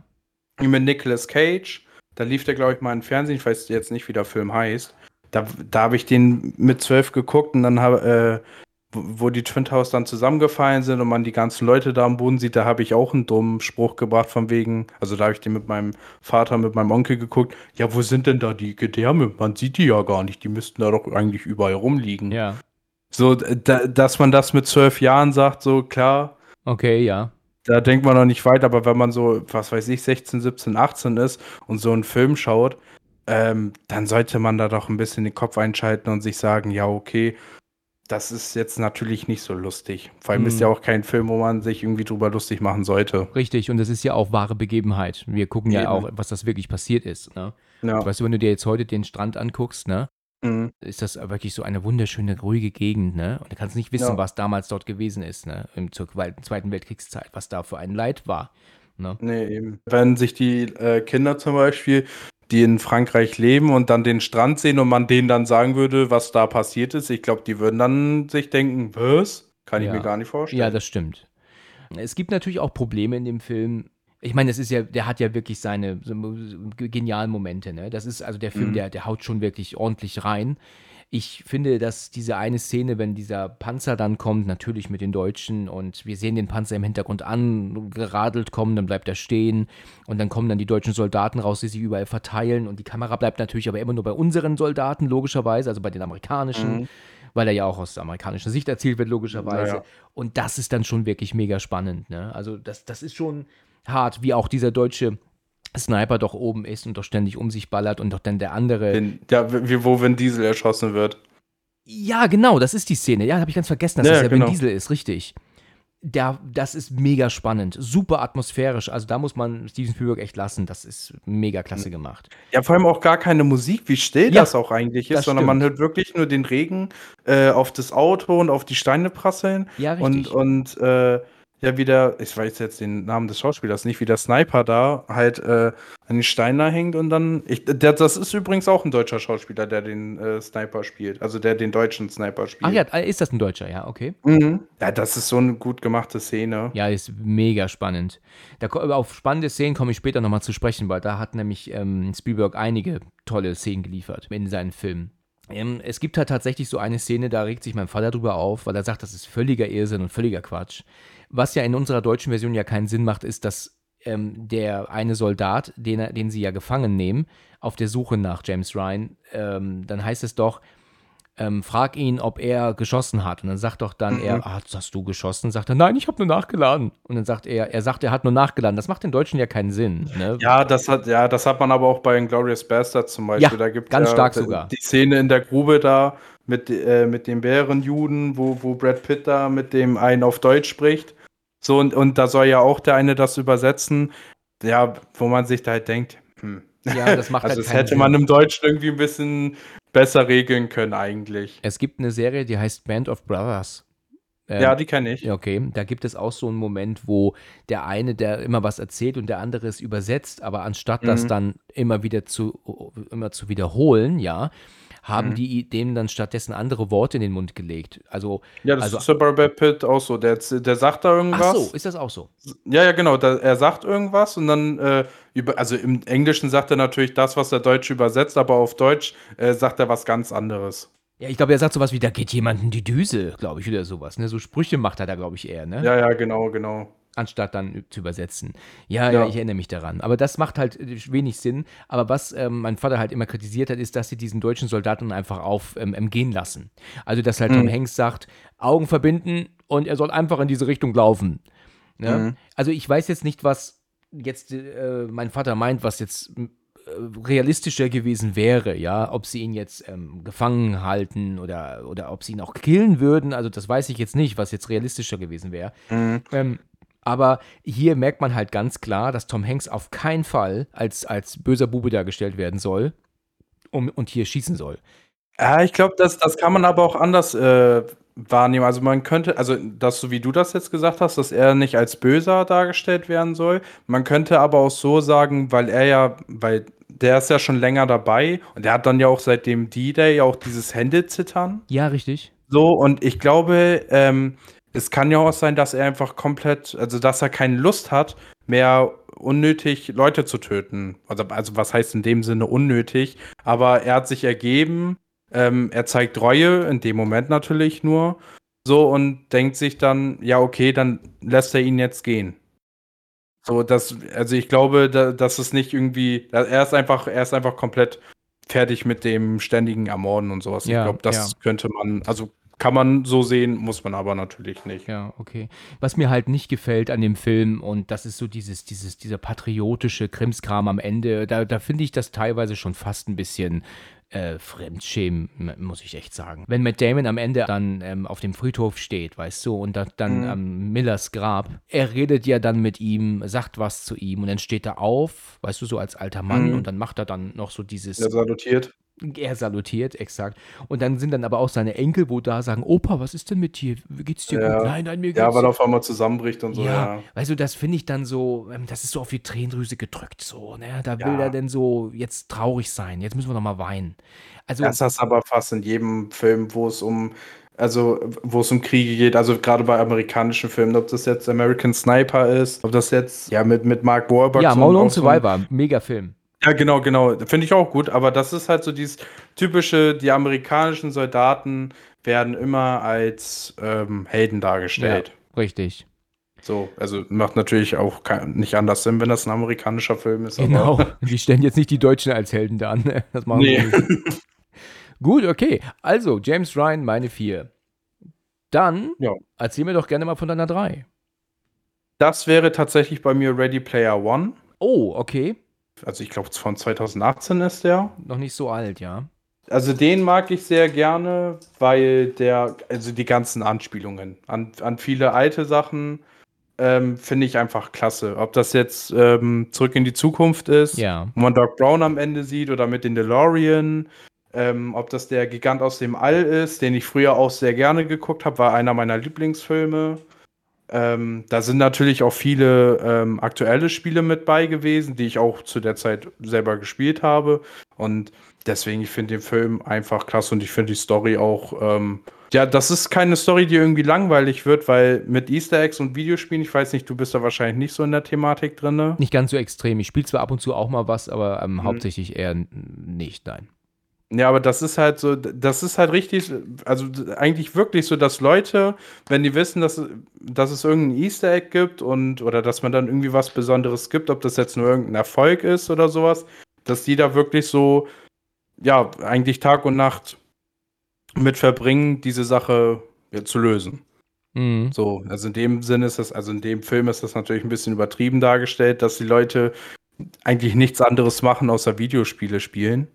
Mit Nicolas Cage. Da lief der, glaube ich, mal im Fernsehen. Ich weiß jetzt nicht, wie der Film heißt. Da, da habe ich den mit zwölf geguckt und dann habe, äh, wo die Twin Towers dann zusammengefallen sind und man die ganzen Leute da am Boden sieht, da habe ich auch einen dummen Spruch gebracht von wegen, also da habe ich den mit meinem Vater, mit meinem Onkel geguckt, ja, wo sind denn da die Gedärme? Man sieht die ja gar nicht, die müssten da doch eigentlich überall rumliegen. Ja. So, da, dass man das mit zwölf Jahren sagt, so klar. Okay, ja. Da denkt man noch nicht weit, aber wenn man so, was weiß ich, 16, 17, 18 ist und so einen Film schaut, ähm, dann sollte man da doch ein bisschen den Kopf einschalten und sich sagen, ja, okay, das ist jetzt natürlich nicht so lustig. Vor allem hm. ist ja auch kein Film, wo man sich irgendwie drüber lustig machen sollte. Richtig, und das ist ja auch wahre Begebenheit. Wir gucken Eben. ja auch, was das wirklich passiert ist. Ne? Ja. Weißt du, wenn du dir jetzt heute den Strand anguckst, ne? Mhm. Ist das wirklich so eine wunderschöne, ruhige Gegend, ne? Und du kannst nicht wissen, ja. was damals dort gewesen ist, ne? Im, zur Zweiten Weltkriegszeit, was da für ein Leid war. Ne? Nee, eben. Wenn sich die äh, Kinder zum Beispiel die in Frankreich leben und dann den Strand sehen und man denen dann sagen würde, was da passiert ist, ich glaube, die würden dann sich denken, was? Kann ich ja. mir gar nicht vorstellen. Ja, das stimmt. Es gibt natürlich auch Probleme in dem Film. Ich meine, das ist ja, der hat ja wirklich seine so genialen Momente, ne? Das ist also der Film, mhm. der, der haut schon wirklich ordentlich rein. Ich finde, dass diese eine Szene, wenn dieser Panzer dann kommt, natürlich mit den Deutschen und wir sehen den Panzer im Hintergrund angeradelt kommen, dann bleibt er stehen und dann kommen dann die deutschen Soldaten raus, die sich überall verteilen und die Kamera bleibt natürlich aber immer nur bei unseren Soldaten, logischerweise, also bei den amerikanischen. Mhm weil er ja auch aus der amerikanischen Sicht erzählt wird, logischerweise. Ja. Und das ist dann schon wirklich mega spannend. Ne? Also, das, das ist schon hart, wie auch dieser deutsche Sniper doch oben ist und doch ständig um sich ballert und doch dann der andere. Den, ja, wie, wo Vin Diesel erschossen wird. Ja, genau, das ist die Szene. Ja, habe ich ganz vergessen, dass ja, das ja genau. Vin Diesel ist, richtig. Der, das ist mega spannend, super atmosphärisch. Also da muss man Steven Spielberg echt lassen. Das ist mega klasse gemacht. Ja, vor allem auch gar keine Musik, wie still ja, das auch eigentlich ist, sondern man hört wirklich nur den Regen äh, auf das Auto und auf die Steine prasseln. Ja, richtig. Und, und äh, ja wieder, ich weiß jetzt den Namen des Schauspielers nicht, wie der Sniper da halt äh, an den Stein da hängt und dann. Ich, der, das ist übrigens auch ein deutscher Schauspieler, der den äh, Sniper spielt. Also der den deutschen Sniper spielt. Ach ja, ist das ein Deutscher, ja, okay. Mhm. Ja, das ist so eine gut gemachte Szene. Ja, ist mega spannend. Da, auf spannende Szenen komme ich später nochmal zu sprechen, weil da hat nämlich ähm, Spielberg einige tolle Szenen geliefert in seinen Filmen. Ähm, es gibt halt tatsächlich so eine Szene, da regt sich mein Vater drüber auf, weil er sagt, das ist völliger Irrsinn und völliger Quatsch. Was ja in unserer deutschen Version ja keinen Sinn macht, ist, dass ähm, der eine Soldat, den, den sie ja gefangen nehmen, auf der Suche nach James Ryan, ähm, dann heißt es doch, ähm, frag ihn, ob er geschossen hat. Und dann sagt doch dann Mhm. er, ah, hast du geschossen? Sagt er, nein, ich habe nur nachgeladen. Und dann sagt er, er sagt, er hat nur nachgeladen. Das macht den Deutschen ja keinen Sinn. Ne? Ja, das hat, ja, das hat man aber auch bei Inglourious Bastard zum Beispiel. Ja, da gibt's ganz ja stark die- sogar. Die Szene in der Grube da mit, äh, mit den Bärenjuden, wo, wo Brad Pitt da mit dem einen auf Deutsch spricht. So, und, und da soll ja auch der eine das übersetzen. Ja, wo man sich da halt denkt, hm. Ja, das macht also halt das hätte Sinn. man im Deutschen irgendwie ein bisschen besser regeln können eigentlich. Es gibt eine Serie, die heißt Band of Brothers. Ähm, ja, die kenne ich. Okay, da gibt es auch so einen Moment, wo der eine, der immer was erzählt und der andere es übersetzt, aber anstatt das Mhm. dann immer wieder zu, immer zu wiederholen, ja, haben Mhm. die dem dann stattdessen andere Worte in den Mund gelegt. Also, Ja, das also- ist bei Brad Pitt auch so. Der, der sagt da irgendwas. ach so, ist das auch so? Ja, ja, genau. Da, er sagt irgendwas und dann, äh, über, also im Englischen sagt er natürlich das, was der Deutsche übersetzt, aber auf Deutsch äh, sagt er was ganz anderes. Ja, ich glaube, er sagt sowas wie, da geht jemand in die Düse, glaube ich, oder sowas. Ne? So Sprüche macht er da, glaube ich, eher, ne? Ja, ja, genau, genau. anstatt dann zu übersetzen. Ja, ja, Ja. ich erinnere mich daran. Aber das macht halt äh, wenig Sinn. Aber was ähm, mein Vater halt immer kritisiert hat, ist, dass sie diesen deutschen Soldaten einfach auf ähm, gehen lassen. Also, dass halt Tom Mhm. Hanks sagt, Augen verbinden und er soll einfach in diese Richtung laufen. Ne? Mhm. Also, ich weiß jetzt nicht, was jetzt äh, mein Vater meint, was jetzt äh, realistischer gewesen wäre, ja, ob sie ihn jetzt ähm, gefangen halten oder, oder ob sie ihn auch killen würden, also das weiß ich jetzt nicht, was jetzt realistischer gewesen wäre. Mhm. Ähm, aber hier merkt man halt ganz klar, dass Tom Hanks auf keinen Fall als, als böser Bube dargestellt werden soll um, und hier schießen soll. Ja, ich glaube, das, das kann man aber auch anders äh, wahrnehmen. Also man könnte, also das, so wie du das jetzt gesagt hast, dass er nicht als böser dargestellt werden soll. Man könnte aber auch so sagen, weil er ja, weil der ist ja schon länger dabei und der hat dann ja auch seit dem D-Day auch dieses Händezittern. Ja, richtig. So, und ich glaube, ähm, es kann ja auch sein, dass er einfach komplett, also dass er keine Lust hat, mehr unnötig Leute zu töten. Also, also was heißt in dem Sinne unnötig? Aber er hat sich ergeben, ähm, er zeigt Reue, in dem Moment natürlich nur, so und denkt sich dann, ja, okay, dann lässt er ihn jetzt gehen. So, das, also ich glaube, da, dass es nicht irgendwie, er ist einfach, er ist einfach komplett fertig mit dem ständigen Ermorden und sowas. Ja, ich glaube, das ja. könnte man, also kann man so sehen, muss man aber natürlich nicht. Ja, okay. Was mir halt nicht gefällt an dem Film, und das ist so dieses, dieses, dieser patriotische Krimskram am Ende, da, da finde ich das teilweise schon fast ein bisschen äh, Fremdschämen, muss ich echt sagen. Wenn Matt Damon am Ende dann ähm, auf dem Friedhof steht, weißt du, und da, dann Mhm. am Millers Grab, er redet ja dann mit ihm, sagt was zu ihm, und dann steht er auf, weißt du, so als alter Mann, Mhm. und dann macht er dann noch so dieses Er salutiert. Er salutiert, exakt. Und dann sind dann aber auch seine Enkel, wo da sagen, Opa, was ist denn mit dir? Wie geht's dir Ja. gut? Nein, nein, mir geht's Ja, weil er auf einmal zusammenbricht und so, ja, ja. weißt du, das finde ich dann so, ähm, das ist so auf die Tränendrüse gedrückt, so, ne? Da will Ja. er denn so jetzt traurig sein, jetzt müssen wir noch mal weinen. Also, Das ist aber fast in jedem Film, wo es um, also wo es um Kriege geht, also gerade bei amerikanischen Filmen, ob das jetzt American Sniper ist, ob das jetzt, ja, mit, mit Mark Wahlberg. ja, so- so ein- Survivor, mega Film. Ja, genau, genau. Finde ich auch gut, aber das ist halt so dieses typische, die amerikanischen Soldaten werden immer als ähm, Helden dargestellt. Richtig. So, also macht natürlich auch kein, nicht anders Sinn, wenn das ein amerikanischer Film ist. Genau. Aber, Die stellen jetzt nicht die Deutschen als Helden da an. ne? Das machen nee. wir nicht. Gut, okay. Also, James Ryan, meine vier. Dann Ja. erzähl mir doch gerne mal von deiner drei. Das wäre tatsächlich bei mir Ready Player One. Oh, okay. Also ich glaube, von 2018 ist der. Noch nicht so alt, ja. Also den mag ich sehr gerne, weil der, also die ganzen Anspielungen an, an viele alte Sachen ähm, finde ich einfach klasse. Ob das jetzt ähm, zurück in die Zukunft ist, Ja. wo man Doc Brown am Ende sieht oder mit den DeLorean, ähm, ob das der Gigant aus dem All ist, den ich früher auch sehr gerne geguckt habe, war einer meiner Lieblingsfilme. Ähm, da sind natürlich auch viele ähm, aktuelle Spiele mit bei gewesen, die ich auch zu der Zeit selber gespielt habe. Und deswegen, ich finde den Film einfach klasse und ich finde die Story auch. Ähm, ja, das ist keine Story, die irgendwie langweilig wird, weil mit Easter Eggs und Videospielen, ich weiß nicht, du bist da wahrscheinlich nicht so in der Thematik drin. Nicht ganz so extrem. Ich spiele zwar ab und zu auch mal was, aber Mhm. hauptsächlich eher nicht, nein. Ja, aber das ist halt so, das ist halt richtig, also eigentlich wirklich so, dass Leute, wenn die wissen, dass, dass es irgendein Easter Egg gibt und oder dass man dann irgendwie was Besonderes gibt, ob das jetzt nur irgendein Erfolg ist oder sowas, dass die da wirklich so, ja, eigentlich Tag und Nacht mit verbringen, diese Sache ja, zu lösen. Mhm. So, also in dem Sinne ist das, also in dem Film ist das natürlich ein bisschen übertrieben dargestellt, dass die Leute eigentlich nichts anderes machen, außer Videospiele spielen.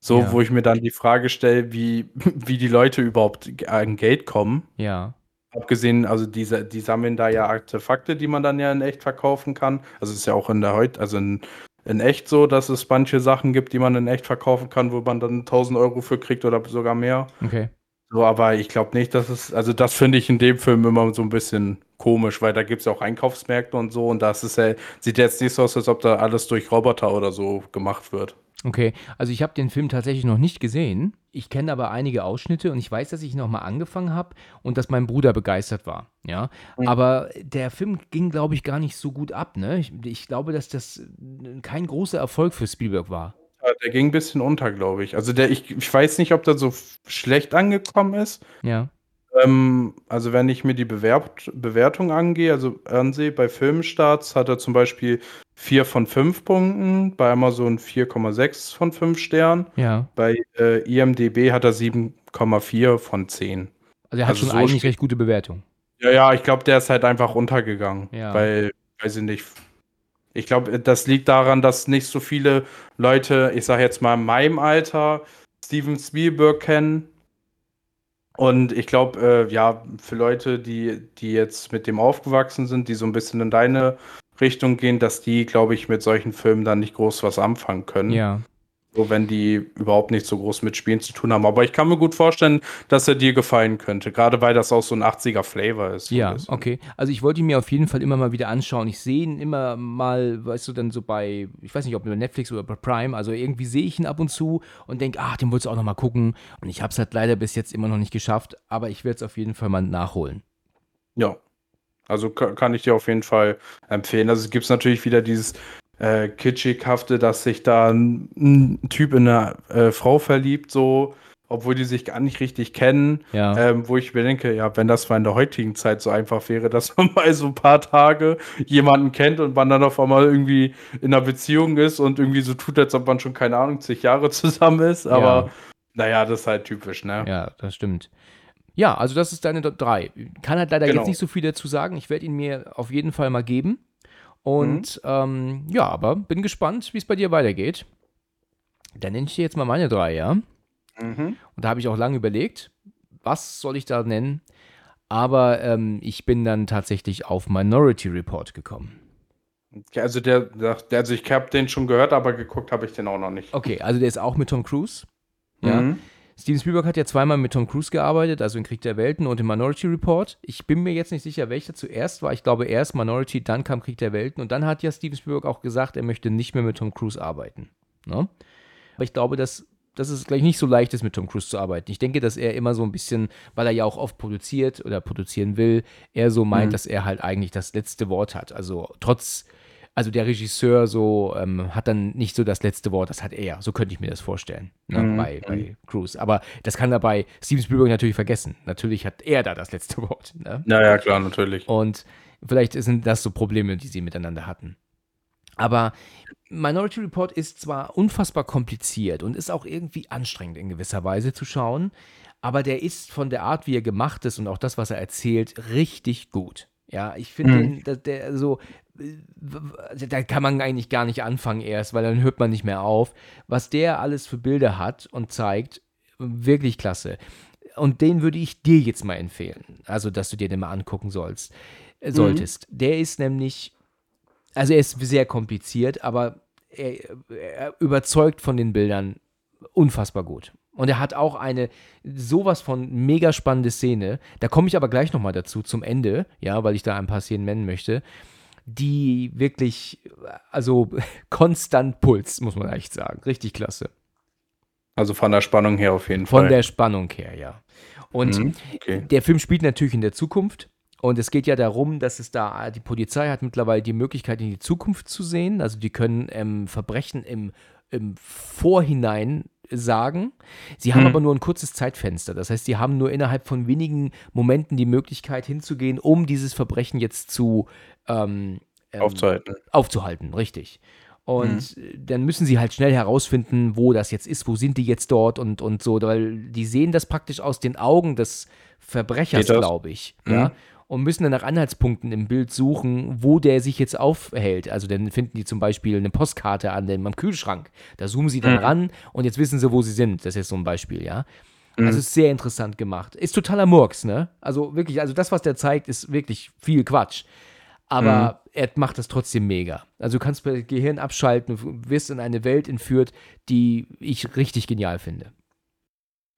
So, Ja. wo ich mir dann die Frage stelle, wie, wie die Leute überhaupt an Geld kommen. Ja. Abgesehen, also diese, die sammeln da ja Artefakte, die man dann ja in echt verkaufen kann. Also es ist ja auch in der heut, also in, in echt so, dass es manche Sachen gibt, die man in echt verkaufen kann, wo man dann 1000 Euro für kriegt oder sogar mehr. Okay. So, aber ich glaube nicht, dass es, also das finde ich in dem Film immer so ein bisschen komisch, weil da gibt es ja auch Einkaufsmärkte und so und das ist ja, sieht jetzt nicht so aus, als ob da alles durch Roboter oder so gemacht wird. Okay, also ich habe den Film tatsächlich noch nicht gesehen. Ich kenne aber einige Ausschnitte und ich weiß, dass ich nochmal angefangen habe und dass mein Bruder begeistert war. Ja, Mhm. aber der Film ging, glaube ich, gar nicht so gut ab. Ne? Ich, ich glaube, dass das kein großer Erfolg für Spielberg war. Ja, der ging ein bisschen unter, glaube ich. Also der, ich, ich weiß nicht, ob der so schlecht angekommen ist. Ja, Ähm, also wenn ich mir die Bewerb Bewertung angehe, also ansehe, bei Filmstarts hat er zum Beispiel 4 von 5 Punkten, bei Amazon 4,6 von 5 Sternen, ja. bei äh, IMDB hat er 7,4 von 10. Also er hat Also schon so eigentlich recht gute Bewertung. Ja, ja, ich glaube, der ist halt einfach untergegangen. Ja. Weil, weiß ich nicht. Ich glaube, das liegt daran, dass nicht so viele Leute, ich sage jetzt mal in meinem Alter, Steven Spielberg kennen. Und ich glaube, äh, ja, für Leute, die, die jetzt mit dem aufgewachsen sind, die so ein bisschen in deine Richtung gehen, dass die, glaube ich, mit solchen Filmen dann nicht groß was anfangen können. Ja. So, wenn die überhaupt nicht so groß mit Spielen zu tun haben. Aber ich kann mir gut vorstellen, dass er dir gefallen könnte. Gerade weil das auch so ein 80er-Flavor ist. Ja, okay. Also ich wollte ihn mir auf jeden Fall immer mal wieder anschauen. Ich sehe ihn immer mal, weißt du, dann so bei, ich weiß nicht, ob über Netflix oder bei Prime, also irgendwie sehe ich ihn ab und zu und denke, ach, den wolltest du auch noch mal gucken. Und ich habe es halt leider bis jetzt immer noch nicht geschafft, aber ich werde es auf jeden Fall mal nachholen. Ja. Also ka- kann ich dir auf jeden Fall empfehlen. Also es gibt natürlich wieder dieses äh, Kitschig-hafte, dass sich da ein, ein Typ in eine äh, Frau verliebt, so, obwohl die sich gar nicht richtig kennen. Ja. Ähm, wo ich mir denke, ja, wenn das mal in der heutigen Zeit so einfach wäre, dass man mal so ein paar Tage jemanden kennt und man dann auf einmal irgendwie in einer Beziehung ist und irgendwie so tut, als ob man schon, keine Ahnung, zig Jahre zusammen ist. Aber naja, das ist halt typisch, ne? Ja, das stimmt. Ja, also das ist deine Top 3. Kann halt leider Genau. jetzt nicht so viel dazu sagen. Ich werde ihn mir auf jeden Fall mal geben. Und ähm, ja, aber bin gespannt, wie es bei dir weitergeht. Dann nenne ich dir jetzt mal meine drei, ja? Mhm. Und da habe ich auch lange überlegt, was soll ich da nennen? Aber ähm, ich bin dann tatsächlich auf Minority Report gekommen. Ja, Also der, der, der- also ich habe den schon gehört, aber geguckt habe ich den auch noch nicht. Okay, also der ist auch mit Tom Cruise. Ja. Mhm. Steven Spielberg hat ja zweimal mit Tom Cruise gearbeitet, also in Krieg der Welten und im Minority Report. Ich bin mir jetzt nicht sicher, welcher zuerst war. Ich glaube erst Minority, dann kam Krieg der Welten und dann hat ja Steven Spielberg auch gesagt, er möchte nicht mehr mit Tom Cruise arbeiten. Ne? Aber ich glaube, dass, dass es gleich nicht so leicht ist, mit Tom Cruise zu arbeiten. Ich denke, dass er immer so ein bisschen, weil er ja auch oft produziert oder produzieren will, er so meint, Mhm. dass er halt eigentlich das letzte Wort hat. Also trotz, also der Regisseur so ähm, hat dann nicht so das letzte Wort, das hat er. So könnte ich mir das vorstellen ne, Mhm. bei, bei Cruise. Aber das kann er bei Steven Spielberg natürlich vergessen. Natürlich hat er da das letzte Wort. Ne? Naja, klar, natürlich. Und vielleicht sind das so Probleme, die sie miteinander hatten. Aber Minority Report ist zwar unfassbar kompliziert und ist auch irgendwie anstrengend in gewisser Weise zu schauen, aber der ist von der Art, wie er gemacht ist und auch das, was er erzählt, richtig gut. Ja, ich finde, Mhm. dass der so, da kann man eigentlich gar nicht anfangen erst, weil dann hört man nicht mehr auf. Was der alles für Bilder hat und zeigt, wirklich klasse. Und den würde ich dir jetzt mal empfehlen. Also, dass du dir den mal angucken sollst, äh, solltest. Der ist nämlich, also er ist sehr kompliziert, aber er, er überzeugt von den Bildern unfassbar gut. Und er hat auch eine sowas von mega spannende Szene. Da komme ich aber gleich nochmal dazu zum Ende, ja, weil ich da ein paar Szenen nennen möchte, die wirklich, also konstant Puls, muss man echt sagen. Richtig klasse. Also von der Spannung her auf jeden Von Fall. der Spannung her, ja. Und Mhm, okay. der Film spielt natürlich in der Zukunft. Und es geht ja darum, dass es da, die Polizei hat mittlerweile die Möglichkeit, in die Zukunft zu sehen. Also die können ähm, Verbrechen im, im Vorhinein sagen. Sie haben Hm. aber nur ein kurzes Zeitfenster. Das heißt, sie haben nur innerhalb von wenigen Momenten die Möglichkeit hinzugehen, um dieses Verbrechen jetzt zu ähm, ähm, Aufzuhalten. aufzuhalten, richtig. Und äh, dann müssen sie halt schnell herausfinden, wo das jetzt ist, wo sind die jetzt dort und, und so, weil die sehen das praktisch aus den Augen des Verbrechers, glaube ich. Mhm. Ja. Und müssen dann nach Anhaltspunkten im Bild suchen, wo der sich jetzt aufhält. Also dann finden die zum Beispiel eine Postkarte an dem am Kühlschrank. Da zoomen sie dann Mhm. ran und jetzt wissen sie, wo sie sind. Das ist jetzt so ein Beispiel, ja. Mhm. Also ist sehr interessant gemacht. Ist totaler Murks, ne? Also wirklich, also das, was der zeigt, ist wirklich viel Quatsch. Aber Mhm. er macht das trotzdem mega. Also du kannst das Gehirn abschalten, wirst in eine Welt entführt, die ich richtig genial finde.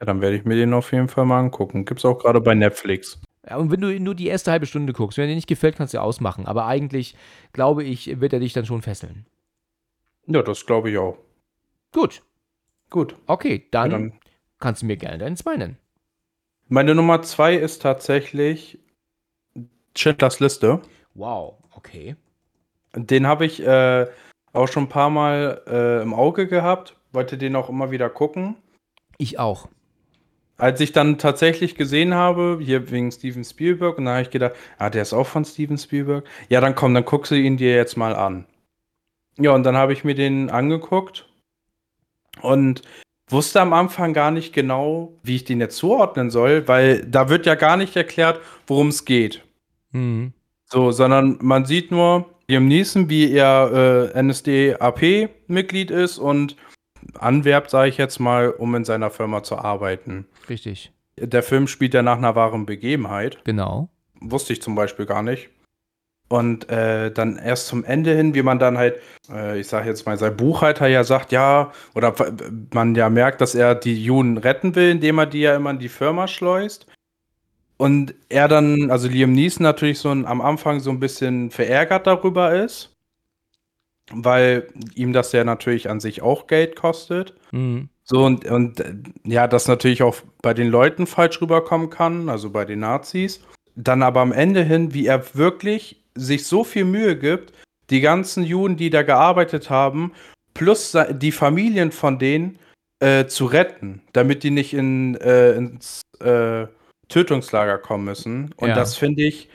Ja, dann werde ich mir den auf jeden Fall mal angucken. Gibt's auch gerade bei Netflix. Ja, und wenn du nur die erste halbe Stunde guckst, wenn dir nicht gefällt, kannst du ausmachen. Aber eigentlich, glaube ich, wird er dich dann schon fesseln. Ja, das glaube ich auch. Gut, Gut. okay, Ja, dann, dann kannst du mir gerne deinen zwei nennen. meine Nummer zwei ist tatsächlich Schindlers Liste. Wow, okay. Den habe ich äh, auch schon ein paar Mal äh, im Auge gehabt. Wollte den auch immer wieder gucken. Ich auch. Als ich dann tatsächlich gesehen habe, hier wegen Steven Spielberg, und dann habe ich gedacht, ah, der ist auch von Steven Spielberg. Ja, dann komm, dann guckst du ihn dir jetzt mal an. Ja, und dann habe ich mir den angeguckt und wusste am Anfang gar nicht genau, wie ich den jetzt zuordnen soll, weil da wird ja gar nicht erklärt, worum es geht. Mhm. So, sondern man sieht nur Liam Neeson, wie er äh, NSDAP-Mitglied ist und anwerbt, sage ich jetzt mal, um in seiner Firma zu arbeiten. Richtig. Der Film spielt ja nach einer wahren Begebenheit. Genau. Wusste ich zum Beispiel gar nicht. Und äh, dann erst zum Ende hin, wie man dann halt, äh, ich sage jetzt mal, sein Buchhalter ja sagt, ja, oder man ja merkt, dass er die Juden retten will, indem er die ja immer in die Firma schleust. Und er dann, also Liam Neeson natürlich so ein, am Anfang so ein bisschen verärgert darüber ist, weil ihm das ja natürlich an sich auch Geld kostet. Mhm. So und, und äh, ja, das natürlich auch bei den Leuten falsch rüberkommen kann, also bei den Nazis. Dann aber am Ende hin, wie er wirklich sich so viel Mühe gibt, die ganzen Juden, die da gearbeitet haben, plus die Familien von denen äh, zu retten, damit die nicht in, äh, ins äh, Tötungslager kommen müssen. Und Ja. das finde ich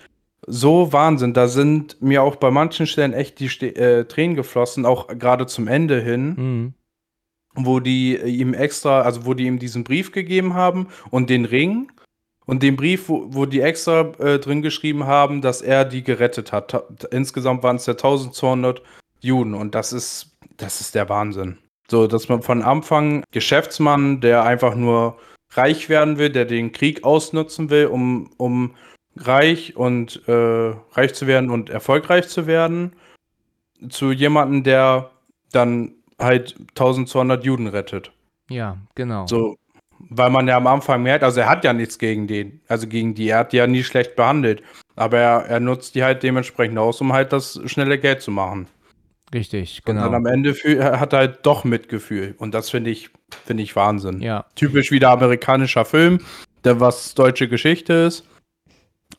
so Wahnsinn. Da sind mir auch bei manchen Stellen echt die Ste äh, Tränen geflossen, auch gerade zum Ende hin Mhm. Wo die ihm extra, also wo die ihm diesen Brief gegeben haben und den Ring und den Brief, wo, wo die extra äh, drin geschrieben haben, dass er die gerettet hat. Ta insgesamt waren es ja 1200 Juden und das ist, das ist der Wahnsinn. So, dass man von Anfang Geschäftsmann, der einfach nur reich werden will, der den Krieg ausnutzen will, um, um reich und äh, reich zu werden und erfolgreich zu werden, zu jemandem, der dann halt 1200 Juden rettet. Ja, genau. So, weil man ja am Anfang merkt, also er hat ja nichts gegen den, also gegen die, er hat die ja nie schlecht behandelt, aber er, er nutzt die halt dementsprechend aus, um halt das schnelle Geld zu machen. Richtig, Und dann genau. am Ende hat er halt doch Mitgefühl und das finde ich, finde ich Wahnsinn. Ja, Typisch wieder amerikanischer Film, der was deutsche Geschichte ist,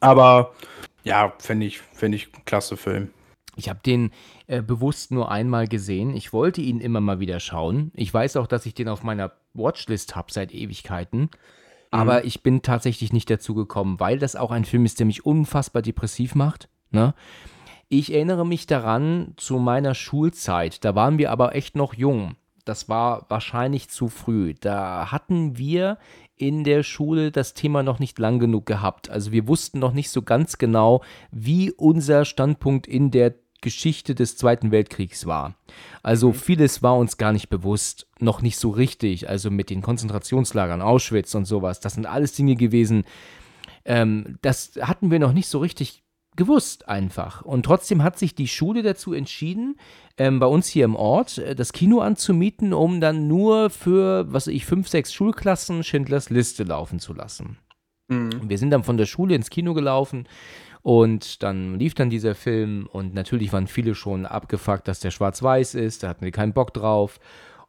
aber ja, finde ich, finde ich klasse Film. Ich habe den äh, bewusst nur einmal gesehen. Ich wollte ihn immer mal wieder schauen. Ich weiß auch, dass ich den auf meiner Watchlist habe seit Ewigkeiten. Aber ich bin tatsächlich nicht dazu gekommen, weil das auch ein Film ist, der mich unfassbar depressiv macht. Ne? Ich erinnere mich daran zu meiner Schulzeit. Da waren wir aber echt noch jung. Das war wahrscheinlich zu früh. Da hatten wir in der Schule das Thema noch nicht lang genug gehabt. Also wir wussten noch nicht so ganz genau, wie unser Standpunkt in der Geschichte des Zweiten Weltkriegs war. Also vieles war uns gar nicht bewusst, noch nicht so richtig. Also mit den Konzentrationslagern, Auschwitz und sowas. Das sind alles Dinge gewesen, ähm, das hatten wir noch nicht so richtig gewusst einfach. Und trotzdem hat sich die Schule dazu entschieden, ähm, bei uns hier im Ort äh, das Kino anzumieten, um dann nur für, was weiß ich, fünf, sechs Schulklassen Schindlers Liste laufen zu lassen. Wir sind dann von der Schule ins Kino gelaufen und dann lief dann dieser Film und natürlich waren viele schon abgefuckt, dass der schwarz-weiß ist, da hatten wir keinen Bock drauf.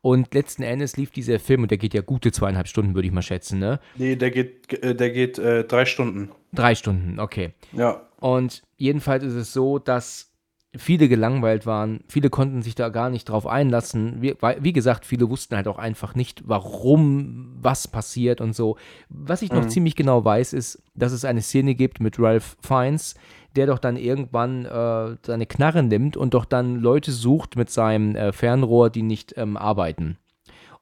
Und letzten Endes lief dieser Film, und der geht ja gute zweieinhalb Stunden, würde ich mal schätzen, ne? Nee, der geht, äh, der geht äh, drei Stunden. Drei Stunden, okay. Ja. Und jedenfalls ist es so, dass viele gelangweilt waren, viele konnten sich da gar nicht drauf einlassen. Wie, wie, gesagt, viele wussten halt auch einfach nicht, warum was passiert und so. Was ich noch mhm. ziemlich genau weiß, ist, dass es eine Szene gibt mit Ralph Fiennes, der doch dann irgendwann äh, seine Knarre nimmt und doch dann Leute sucht mit seinem äh, Fernrohr, die nicht ähm, arbeiten.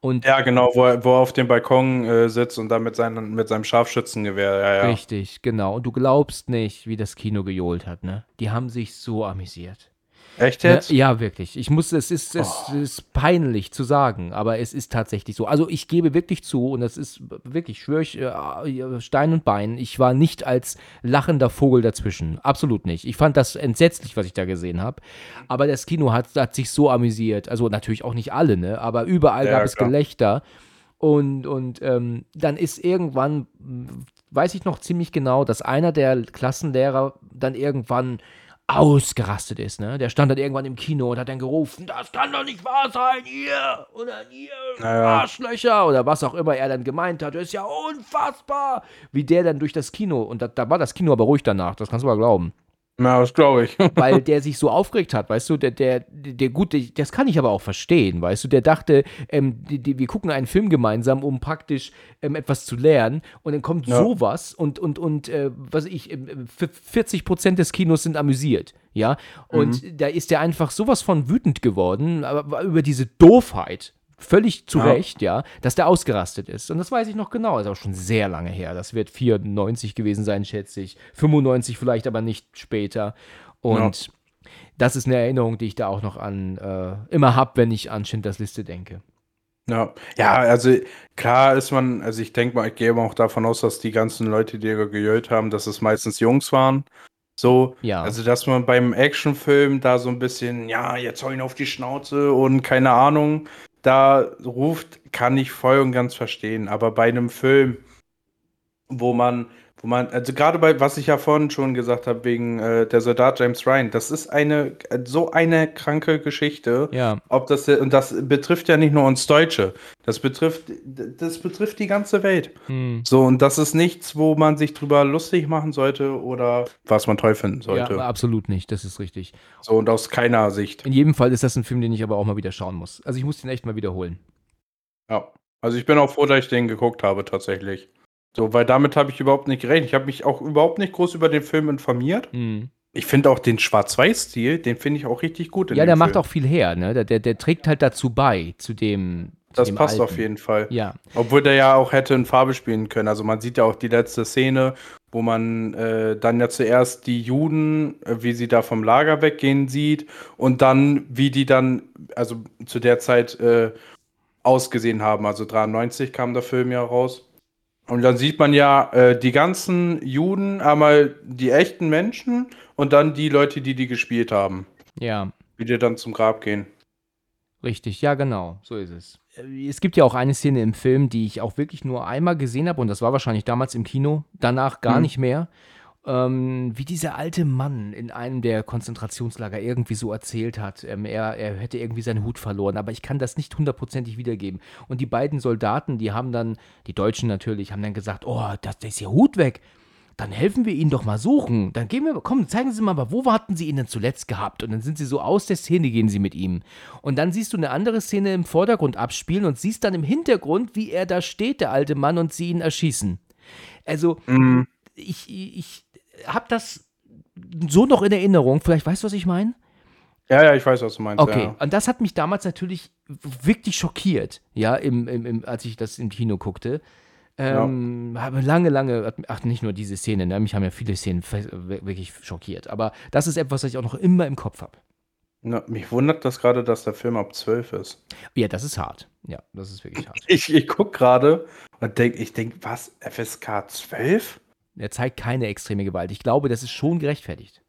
Und ja, genau, wo er, wo er auf dem Balkon äh, sitzt und dann mit, seinen, mit seinem Scharfschützengewehr. Ja, ja. Richtig, genau. Und du glaubst nicht, wie das Kino gejohlt hat, ne? Die haben sich so amüsiert. Echt jetzt? Ja, wirklich. Ich muss, es ist, es oh. ist peinlich zu sagen, aber es ist tatsächlich so. Also ich gebe wirklich zu, und das ist wirklich, schwöre ich, äh, Stein und Bein, ich war nicht als lachender Vogel dazwischen. Absolut nicht. Ich fand das entsetzlich, was ich da gesehen habe. Aber das Kino hat, hat sich so amüsiert. Also natürlich auch nicht alle, ne? Aber überall ja, gab es Gelächter. Und, und ähm, dann ist irgendwann, weiß ich noch ziemlich genau, dass einer der Klassenlehrer dann irgendwann ausgerastet ist, ne? Der stand dann irgendwann im Kino und hat dann gerufen, das kann doch nicht wahr sein, ihr oder ihr naja. Arschlöcher oder was auch immer er dann gemeint hat. Das ist ja unfassbar, wie der dann durch das Kino und da, da war das Kino aber ruhig danach, das kannst du mal glauben. Na, das glaube ich. Weil der sich so aufgeregt hat, weißt du, der, der, der gut, das kann ich aber auch verstehen, weißt du, der dachte, ähm, die, die, wir gucken einen Film gemeinsam, um praktisch ähm, etwas zu lernen und dann kommt ja. sowas und, und, und äh, was ich, äh, 40 Prozent des Kinos sind amüsiert, ja, und mhm. da ist der einfach sowas von wütend geworden, aber über diese Doofheit, völlig zu ja. Recht, ja, dass der ausgerastet ist. Und das weiß ich noch genau, ist auch schon sehr lange her. Das wird 94 gewesen sein, schätze ich. 95 vielleicht, aber nicht später. Und ja. das ist eine Erinnerung, die ich da auch noch an äh, immer habe, wenn ich an Schindlers Liste denke. Ja, ja, also klar ist man, also ich denke mal, ich gehe auch davon aus, dass die ganzen Leute, die gejölt haben, dass es meistens Jungs waren. So, ja. also dass man beim Actionfilm da so ein bisschen, ja, jetzt hau ihn auf die Schnauze und keine Ahnung, da ruft, kann ich voll und ganz verstehen. Aber bei einem Film, wo man, wo man, also gerade bei, was ich ja vorhin schon gesagt habe, wegen äh, der Soldat James Ryan, das ist eine, so eine kranke Geschichte. Ja. Ob das, und das betrifft ja nicht nur uns Deutsche, das betrifft, das betrifft die ganze Welt. Hm. So, und das ist nichts, wo man sich drüber lustig machen sollte oder was man toll finden sollte. Ja, absolut nicht, das ist richtig. So, und aus keiner Sicht. In jedem Fall ist das ein Film, den ich aber auch mal wieder schauen muss. Also ich muss den echt mal wiederholen. Ja. Also ich bin auch froh, dass ich den geguckt habe, tatsächlich. So, weil damit habe ich überhaupt nicht gerechnet. Ich habe mich auch überhaupt nicht groß über den Film informiert. Mhm. Ich finde auch den Schwarz-Weiß-Stil, den finde ich auch richtig gut. ja, der Film. macht auch viel her, ne? Der, der, der, trägt halt dazu bei, zu dem. Zu das dem passt Alten. auf jeden Fall. Ja. Obwohl der ja auch hätte in Farbe spielen können. Also man sieht ja auch die letzte Szene, wo man äh, dann ja zuerst die Juden, äh, wie sie da vom Lager weggehen sieht und dann, wie die dann, also zu der Zeit äh, ausgesehen haben. Also 93 kam der Film ja raus. Und dann sieht man ja äh, die ganzen Juden, einmal die echten Menschen und dann die Leute, die die gespielt haben. Ja. Wie die dann zum Grab gehen. Richtig, ja, genau, so ist es. Äh, es gibt ja auch eine Szene im Film, die ich auch wirklich nur einmal gesehen habe und das war wahrscheinlich damals im Kino, danach gar mhm. nicht mehr ähm, wie dieser alte Mann in einem der Konzentrationslager irgendwie so erzählt hat. Ähm, er, er hätte irgendwie seinen Hut verloren, aber ich kann das nicht hundertprozentig wiedergeben. Und die beiden Soldaten, die haben dann, die Deutschen natürlich, haben dann gesagt, oh, das, das ist ihr Hut weg. Dann helfen wir ihnen doch mal suchen. Dann gehen wir, komm, zeigen Sie mal, wo hatten Sie ihn denn zuletzt gehabt? Und dann sind sie so aus der Szene, gehen sie mit ihm. Und dann siehst du eine andere Szene im Vordergrund abspielen und siehst dann im Hintergrund, wie er da steht, der alte Mann, und sie ihn erschießen. Also, mhm. ich, ich, habe das so noch in Erinnerung. Vielleicht weißt du, was ich meine? Ja, ja, ich weiß, was du meinst. Okay, ja. und das hat mich damals natürlich wirklich schockiert, ja, im, im, im als ich das im Kino guckte. Ähm, ja. Habe lange, lange, ach, nicht nur diese Szene, ne? mich haben ja viele Szenen wirklich schockiert. Aber das ist etwas, was ich auch noch immer im Kopf habe. Na, mich wundert das gerade, dass der Film ab 12 ist. Ja, das ist hart. Ja, das ist wirklich hart. Ich, ich gucke gerade und denke, ich denke, was, FSK 12? Er zeigt keine extreme Gewalt. Ich glaube, das ist schon gerechtfertigt.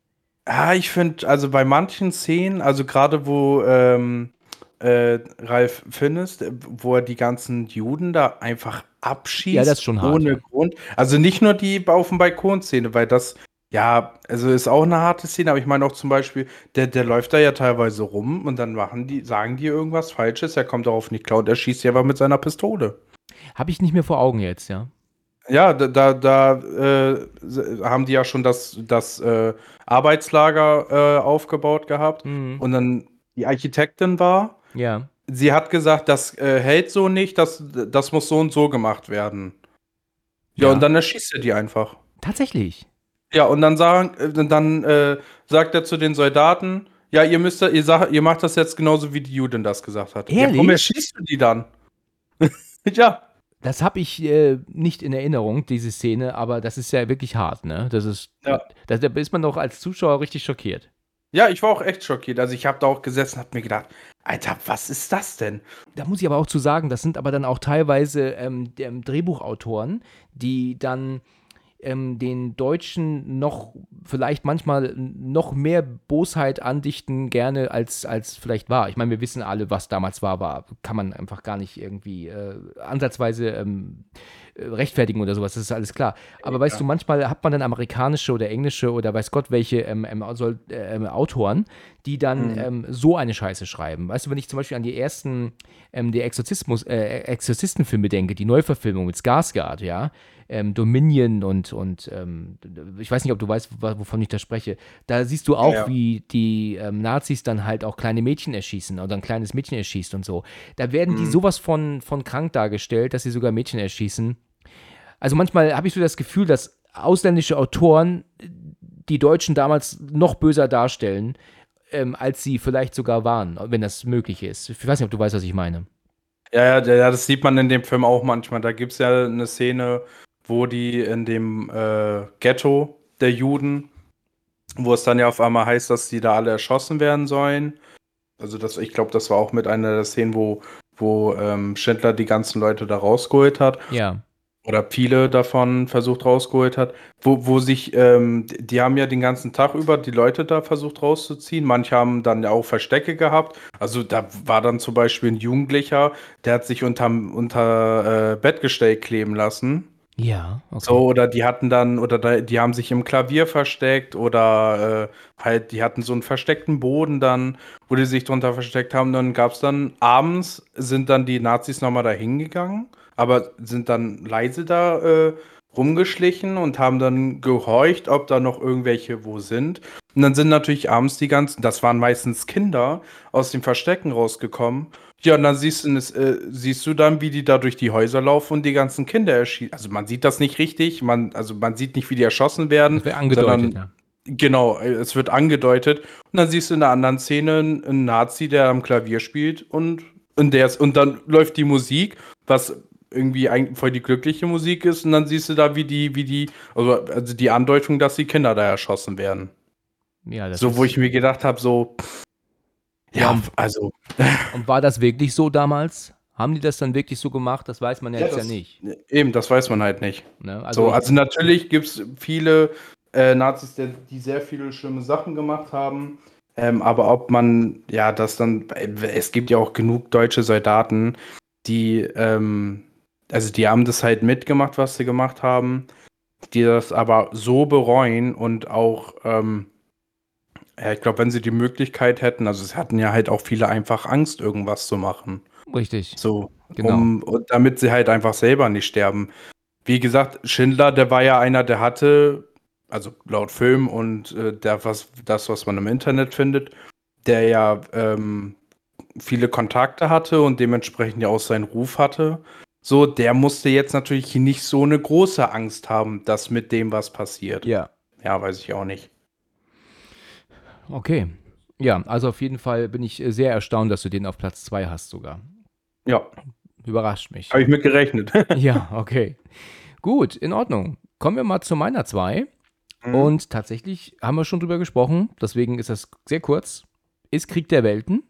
Ja, ich finde, also bei manchen Szenen, also gerade wo ähm, äh, Ralf Finnes, wo er die ganzen Juden da einfach abschießt. Ja, das ist schon hart. Ohne ja. Grund. Also nicht nur die auf dem Balkon-Szene, weil das, ja, also ist auch eine harte Szene, aber ich meine auch zum Beispiel, der, der läuft da ja teilweise rum und dann machen die, sagen die irgendwas Falsches, er kommt darauf nicht klar und er schießt ja aber mit seiner Pistole. Habe ich nicht mehr vor Augen jetzt, ja. Ja, da, da, äh, haben die ja schon das, das äh, Arbeitslager äh, aufgebaut gehabt. Mhm. Und dann die Architektin war. Ja. Sie hat gesagt, das äh, hält so nicht, das, das muss so und so gemacht werden. Ja, Ja. und dann erschießt er die einfach. Tatsächlich. Ja, und dann, sagen, äh, dann äh, sagt er zu den Soldaten, ja, ihr müsst, ihr, sag, ihr macht das jetzt genauso, wie die Judin das gesagt hat. Ja, Ehrlich? warum erschießt du die dann? ja. Das habe ich äh, nicht in Erinnerung, diese Szene, aber das ist ja wirklich hart, ne? Das ist, Ja. da, da ist man doch als Zuschauer richtig schockiert. Ja, ich war auch echt schockiert. Also ich habe da auch gesessen und habe mir gedacht, Alter, was ist das denn? Da muss ich aber auch zu sagen, das sind aber dann auch teilweise ähm, Drehbuchautoren, die dann ähm, den Deutschen noch vielleicht manchmal noch mehr Bosheit andichten, gerne als, als vielleicht war. Ich meine, wir wissen alle, was damals war, aber kann man einfach gar nicht irgendwie äh, ansatzweise ähm, äh, rechtfertigen oder sowas, das ist alles klar. Aber weißt du, manchmal hat man dann amerikanische oder englische oder weiß Gott welche ähm, ähm, äh, ähm, Autoren, die dann Mhm. ähm, so eine Scheiße schreiben. Weißt du, wenn ich zum Beispiel an die ersten ähm, die Exorzismus, äh, Exorzistenfilme denke, die Neuverfilmung mit Skarsgård, ja, ähm, Dominion und, und ich weiß nicht, ob du weißt, wovon ich da spreche. Da siehst du auch, Ja. wie die Nazis dann halt auch kleine Mädchen erschießen oder ein kleines Mädchen erschießt und so. Da werden die sowas von, von krank dargestellt, dass sie sogar Mädchen erschießen. Also manchmal habe ich so das Gefühl, dass ausländische Autoren die Deutschen damals noch böser darstellen, ähm, als sie vielleicht sogar waren, wenn das möglich ist. Ich weiß nicht, ob du weißt, was ich meine. Ja, ja, ja, das sieht man in dem Film auch manchmal. Da gibt es ja eine Szene, wo die in dem äh, Ghetto der Juden, wo es dann ja auf einmal heißt, dass die da alle erschossen werden sollen. Also das, ich glaube, das war auch mit einer der Szenen, wo, wo ähm, Schindler die ganzen Leute da rausgeholt hat. Ja. Oder viele davon versucht rausgeholt hat, wo, wo sich, ähm, die haben ja den ganzen Tag über die Leute da versucht rauszuziehen. Manche haben dann ja auch Verstecke gehabt. Also da war dann zum Beispiel ein Jugendlicher, der hat sich unterm, unter äh, Bettgestell kleben lassen. Ja, okay. So, oder die hatten dann, oder da, die haben sich im Klavier versteckt oder äh, halt, die hatten so einen versteckten Boden dann, wo die sich drunter versteckt haben. Dann gab es dann abends, sind dann die Nazis nochmal da hingegangen, aber sind dann leise da äh, rumgeschlichen und haben dann gehorcht, ob da noch irgendwelche wo sind. Und dann sind natürlich abends die ganzen, das waren meistens Kinder, aus den Verstecken rausgekommen. Ja, und dann siehst du, äh, siehst du dann, wie die da durch die Häuser laufen und die ganzen Kinder erschießen. Also man sieht das nicht richtig, man, also man sieht nicht, wie die erschossen werden. das angedeutet, sondern- ja. Genau, es wird angedeutet. Und dann siehst du in der anderen Szene einen einen Nazi, der am Klavier spielt und, und, der ist, und dann läuft die Musik, was irgendwie eigentlich voll die glückliche Musik ist. Und dann siehst du da, wie die, wie die, also, also die Andeutung, dass die Kinder da erschossen werden. ja das so, wo ich mir gedacht habe, so, Ja, ja, und- also, Und war das wirklich so damals? Haben die das dann wirklich so gemacht? Das weiß man ja, Ja, jetzt das- ja nicht. eben, das weiß man halt nicht. Ne? so, also natürlich gibt es viele äh, Nazis, die, die sehr viele schlimme Sachen gemacht haben. Ähm, aber ob man, ja, das dann, es gibt ja auch genug deutsche Soldaten, die, ähm, also die haben das halt mitgemacht, was sie gemacht haben, die das aber so bereuen und auch, ähm, ja, ich glaube, wenn sie die Möglichkeit hätten, also es hatten ja halt auch viele einfach Angst, irgendwas zu machen. Richtig. So, Genau. um, und damit sie halt einfach selber nicht sterben. Wie gesagt, Schindler, der war ja einer, der hatte, also laut Film und äh, der, was, das, was man im Internet findet, der ja ähm, viele Kontakte hatte und dementsprechend ja auch seinen Ruf hatte. So, der musste jetzt natürlich nicht so eine große Angst haben, dass mit dem was passiert. Ja. Ja, weiß ich auch nicht. Okay. Ja, also auf jeden Fall bin ich äh, sehr erstaunt, dass du den auf Platz 2 hast sogar. Ja, Überrascht mich. habe ich mit gerechnet. Ja, okay. Gut, in Ordnung. Kommen wir mal zu meiner 2. Mhm. Und tatsächlich haben wir schon drüber gesprochen, deswegen ist das sehr kurz. Ist Krieg der Welten.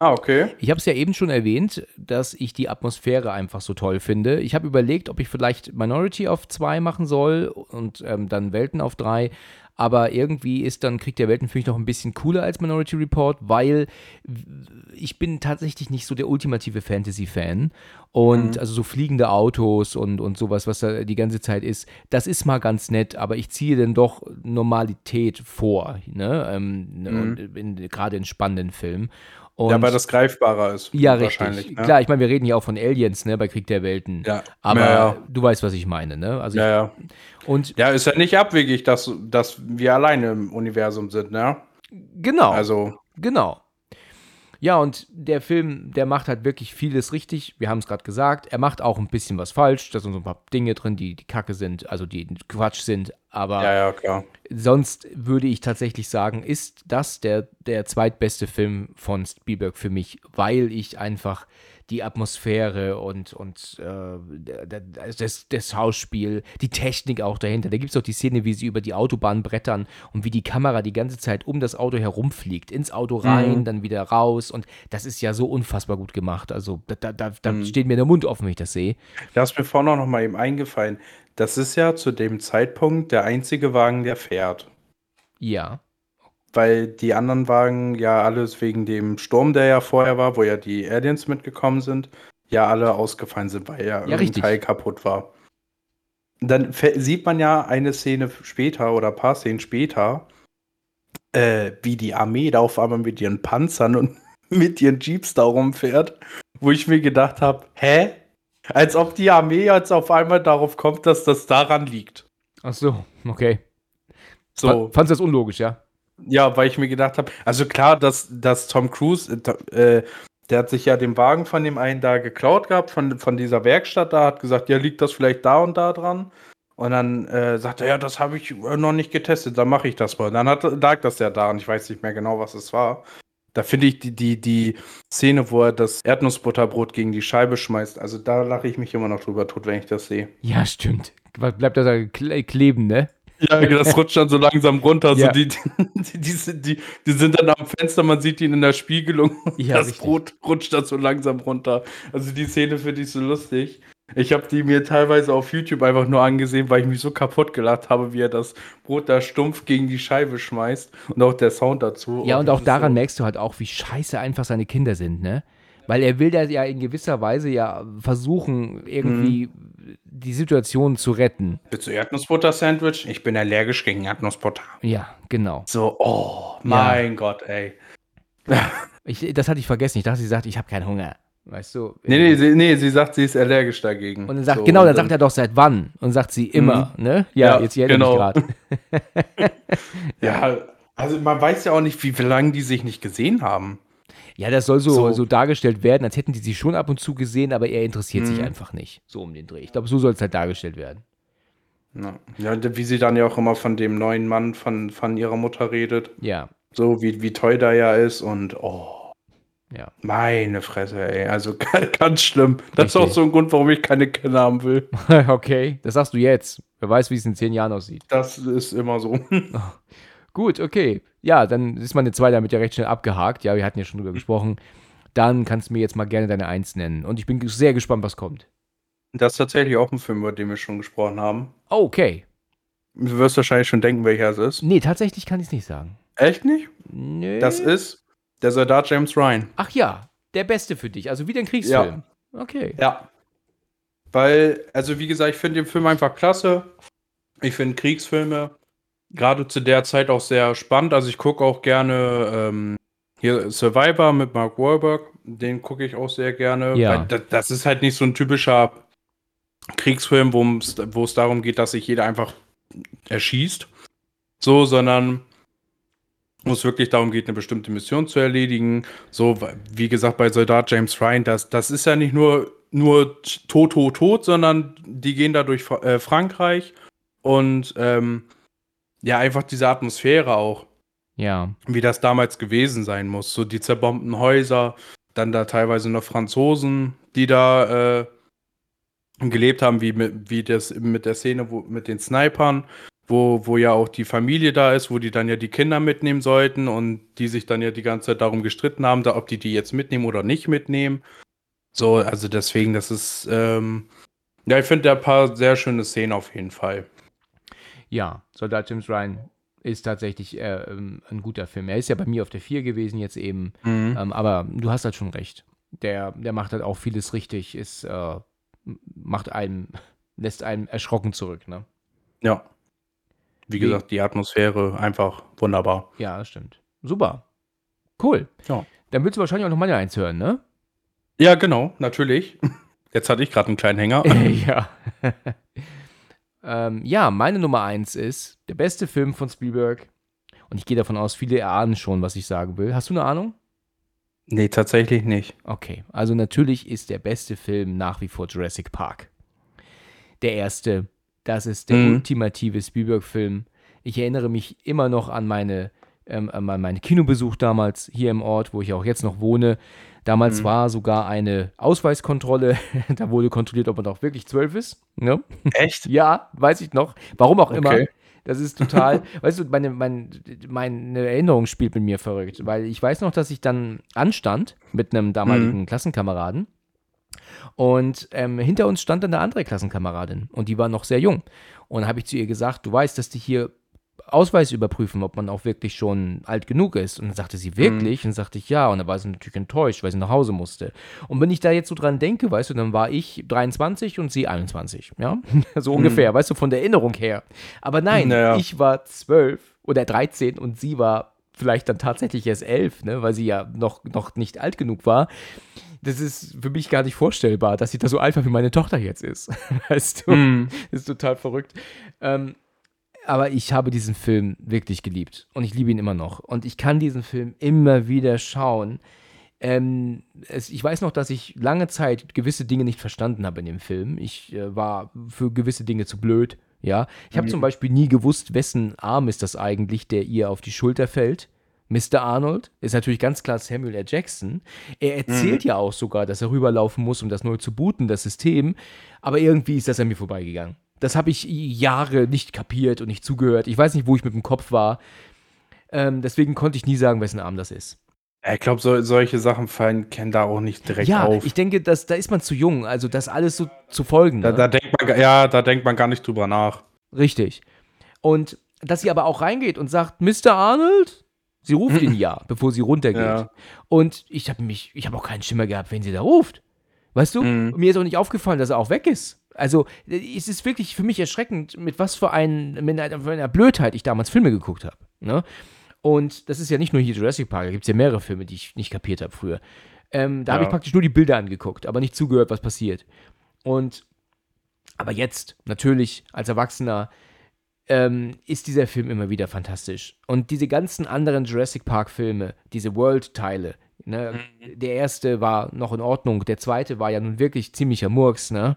Ah, okay. Ich habe es ja eben schon erwähnt, dass ich die Atmosphäre einfach so toll finde. Ich habe überlegt, ob ich vielleicht Minority auf 2 machen soll und ähm, dann Welten auf 3. aber irgendwie ist dann Krieg der Welten für mich noch ein bisschen cooler als Minority Report, weil ich bin tatsächlich nicht so der ultimative Fantasy-Fan und also so fliegende Autos und, und sowas, was da die ganze Zeit ist, das ist mal ganz nett, aber ich ziehe dann doch Normalität vor, ne? Ähm, Mhm. gerade in spannenden Filmen. Und Ja, weil das greifbarer ist. ja, wahrscheinlich. richtig. Ne? Klar, ich meine, wir reden ja auch von Aliens, ne, bei Krieg der Welten. Ja. Aber ja, ja. du weißt, was ich meine, ne? Also ja, ich, ja. und ja, ist ja nicht abwegig, dass, dass wir alleine im Universum sind, ne? genau, Also, genau. Ja, und der Film, der macht halt wirklich vieles richtig. Wir haben es gerade gesagt. Er macht auch ein bisschen was falsch. Da sind so ein paar Dinge drin, die, die Kacke sind, also die Quatsch sind. Aber ja, ja, sonst würde ich tatsächlich sagen, ist das der, der zweitbeste Film von Spielberg für mich, weil ich einfach die Atmosphäre und, und äh, das, das Schauspiel, die Technik auch dahinter. Da gibt es auch die Szene, wie sie über die Autobahn brettern und wie die Kamera die ganze Zeit um das Auto herumfliegt, ins Auto rein, Mhm. dann wieder raus. Und das ist ja so unfassbar gut gemacht. Also da, da, da, Mhm. steht mir der Mund offen, wenn ich das sehe. Da ist mir vorhin auch noch mal eben eingefallen. Das ist ja zu dem Zeitpunkt der einzige Wagen, der fährt. Ja. Weil die anderen Wagen ja alles wegen dem Sturm, der ja vorher war, wo ja die Aliens mitgekommen sind, ja alle ausgefallen sind, weil ja, irgendein richtig. Teil kaputt war. Dann sieht man ja eine Szene später oder ein paar Szenen später, äh, wie die Armee da auf einmal mit ihren Panzern und mit ihren Jeeps da rumfährt, wo ich mir gedacht habe, hä? Als ob die Armee jetzt auf einmal darauf kommt, dass das daran liegt. Ach so, okay. So. Fa- Fandst du das unlogisch, ja? Ja, weil ich mir gedacht habe, also klar, dass, dass Tom Cruise, äh, äh, der hat sich ja den Wagen von dem einen da geklaut gehabt, von, von dieser Werkstatt da, hat gesagt, ja, liegt das vielleicht da und da dran? Und dann äh, sagt er, ja, das habe ich äh, noch nicht getestet, dann mache ich das mal. Dann hat, lag das ja da und ich weiß nicht mehr genau, was es war. Da finde ich die, die, die Szene, wo er das Erdnussbutterbrot gegen die Scheibe schmeißt, also da lache ich mich immer noch drüber tot, wenn ich das sehe. Ja, stimmt. Was Bleibt da kle kleben, ne? Ja, das rutscht dann so langsam runter. Ja. So die, die, die, sind- die, die sind dann am Fenster, man sieht ihn in der Spiegelung. und Ja, das richtig. Brot rutscht dann so langsam runter. Also die Szene finde ich so lustig. Ich habe die mir teilweise auf YouTube einfach nur angesehen, weil ich mich so kaputt gelacht habe, wie er das Brot da stumpf gegen die Scheibe schmeißt. Und auch der Sound dazu. Ja, und das auch daran so, merkst du halt auch, wie scheiße einfach seine Kinder sind, ne? Weil er will da ja in gewisser Weise ja versuchen, irgendwie Mhm. die Situation zu retten. Willst du Erdnussbutter-Sandwich? Ich bin allergisch gegen Erdnussbutter. Ja, genau. So, oh, mein Gott, ey. Ich, das hatte ich vergessen. Ich dachte, sie sagt, ich habe keinen Hunger. Weißt du? Nee, nee, sie, nee, sie sagt, sie ist allergisch dagegen. Und dann sagt, so, genau, und dann sagt er doch seit wann? Und dann sagt sie immer, ne? Ja, Ja, jetzt erinnere genau. gerade. Ja, also man weiß ja auch nicht, wie, wie lange die sich nicht gesehen haben. Ja, das soll so, so. So. dargestellt werden, als hätten die sie schon ab und zu gesehen, aber er interessiert sich Mhm. einfach nicht. So um den Dreh. Ich glaube, so soll es halt dargestellt werden. Ja. ja, wie sie dann ja auch immer von dem neuen Mann von, von ihrer Mutter redet. Ja, So wie, wie toll der ja ist und oh, ja. meine Fresse, ey. Also ganz schlimm. Das ist auch Richtig. so ein Grund, warum ich keine Kinder haben will. okay, das sagst du jetzt. Wer weiß, wie es in zehn Jahren aussieht. Das ist immer so. Gut, okay. Ja, dann ist meine zwei damit ja recht schnell abgehakt. Ja, wir hatten ja schon drüber gesprochen. Dann kannst du mir jetzt mal gerne deine Eins nennen. Und ich bin sehr gespannt, was kommt. Das ist tatsächlich auch ein Film, über den wir schon gesprochen haben. Oh, okay. Du wirst wahrscheinlich schon denken, welcher es ist. Nee, tatsächlich kann ich es nicht sagen. Echt nicht? Nö. Das ist der Soldat James Ryan. Ach ja, der beste für dich. Also wieder ein Kriegsfilm. Okay. Ja. Weil, also wie gesagt, ich finde den Film einfach klasse. Ich finde Kriegsfilme gerade zu der Zeit auch sehr spannend. Also ich gucke auch gerne ähm, hier Survivor mit Mark Wahlberg. Den gucke ich auch sehr gerne. Ja. Das, das ist halt nicht so ein typischer Kriegsfilm, wo es wo es darum geht, dass sich jeder einfach erschießt. So, sondern wo es wirklich darum geht, eine bestimmte Mission zu erledigen. So, wie gesagt, bei Soldat James Ryan, das, das ist ja nicht nur, nur tot, tot, tot, sondern die gehen da durch äh, Frankreich und ähm, ja, einfach diese Atmosphäre auch, Ja. wie das damals gewesen sein muss. So die zerbombten Häuser, dann da teilweise noch Franzosen, die da äh, gelebt haben, wie, mit, wie das mit der Szene wo, mit den Snipern, wo, wo ja auch die Familie da ist, wo die dann ja die Kinder mitnehmen sollten und die sich dann ja die ganze Zeit darum gestritten haben, da, ob die die jetzt mitnehmen oder nicht mitnehmen. So, also deswegen, das ist, ähm, ja, ich finde da ein paar sehr schöne Szenen auf jeden Fall. Ja, Soldat James Ryan. ist tatsächlich äh, ähm, ein guter Film. Er ist ja bei mir auf der 4 gewesen jetzt eben. Mhm. Ähm, aber du hast halt schon recht. Der, der macht halt auch vieles richtig, ist, äh, macht einem, lässt einen erschrocken zurück, ne? Ja. Wie Wie- gesagt, die Atmosphäre einfach wunderbar. Ja, das stimmt. Super. Cool. Ja. Dann willst du wahrscheinlich auch noch meine eins hören, ne? Ja, genau, natürlich. Jetzt hatte ich gerade einen kleinen Hänger. ja. Ähm, ja, meine Nummer eins ist der beste Film von Spielberg. Und ich gehe davon aus, viele ahnen schon, was ich sagen will. Hast du eine Ahnung? nee, tatsächlich nicht. Okay, also natürlich ist der beste Film nach wie vor Jurassic Park. Der erste, das ist der Mhm. ultimative Spielberg-Film. Ich erinnere mich immer noch an meine ähm, an meinen Kinobesuch damals hier im Ort, wo ich auch jetzt noch wohne. Damals Mhm. war sogar eine Ausweiskontrolle. da wurde kontrolliert, ob man auch wirklich zwölf ist. Ne? Echt? Ja, weiß ich noch. Warum auch immer. Okay. Das ist total, weißt du, meine, mein, meine Erinnerung spielt mit mir verrückt, weil ich weiß noch, dass ich dann anstand mit einem damaligen Klassenkameraden und ähm, hinter uns stand dann eine andere Klassenkameradin und die war noch sehr jung. Und habe ich zu ihr gesagt, du weißt, dass die hier Ausweis überprüfen, ob man auch wirklich schon alt genug ist. Und dann sagte sie, wirklich? Und dann sagte ich, ja. Und dann war sie natürlich enttäuscht, weil sie nach Hause musste. Und wenn ich da jetzt so dran denke, weißt du, dann war ich 23 und sie 21, ja? so ungefähr, weißt du, von der Erinnerung her. Aber nein, Naja. ich war 12 oder 13 und sie war vielleicht dann tatsächlich erst 11, ne? weil sie ja noch, noch nicht alt genug war. Das ist für mich gar nicht vorstellbar, dass sie da so alt war, wie meine Tochter jetzt ist. Weißt du? Mhm. Das ist total verrückt. Ähm, aber ich habe diesen Film wirklich geliebt und ich liebe ihn immer noch. Und ich kann diesen Film immer wieder schauen. Ähm, es, ich weiß noch, dass ich lange Zeit gewisse Dinge nicht verstanden habe in dem Film. Ich äh, war für gewisse Dinge zu blöd. Ja, ich habe zum Beispiel nie gewusst, wessen Arm ist das eigentlich, der ihr auf die Schulter fällt. Mr. Arnold ist natürlich ganz klar Samuel L. Jackson. Er erzählt ja auch sogar, dass er rüberlaufen muss, um das neu zu booten, das System. Aber irgendwie ist das an mir vorbeigegangen. Das habe ich Jahre nicht kapiert und nicht zugehört. Ich weiß nicht, wo ich mit dem Kopf war. Ähm, deswegen konnte ich nie sagen, wessen Arm das ist. Ja, Ich glaube, so, solche Sachen fallen kennen da auch nicht direkt ja, auf. ich denke, dass, da ist man zu jung, also das alles so zu folgen. da, ne? da denkt man, ja, da denkt man gar nicht drüber nach. Richtig. Und dass sie aber auch reingeht und sagt, Mr. Arnold? Sie ruft ihn ja, bevor sie runtergeht. Ja. Und ich habe mich, ich habe auch keinen Schimmer gehabt, wen sie da ruft. Weißt du? Mhm. Mir ist auch nicht aufgefallen, dass er auch weg ist. Also, es ist wirklich für mich erschreckend, mit was für, ein, mit einer, für einer Blödheit ich damals Filme geguckt habe. Ne? Und das ist ja nicht nur hier Jurassic Park, da gibt es ja mehrere Filme, die ich nicht kapiert habe früher. Ähm, da habe Ja. ich praktisch nur die Bilder angeguckt, aber nicht zugehört, was passiert. Und aber jetzt, natürlich, als Erwachsener, ähm, ist dieser Film immer wieder fantastisch. Und diese ganzen anderen Jurassic Park-Filme, diese World-Teile, ne, der erste war noch in Ordnung, der zweite war ja nun wirklich ziemlicher Murks, ne?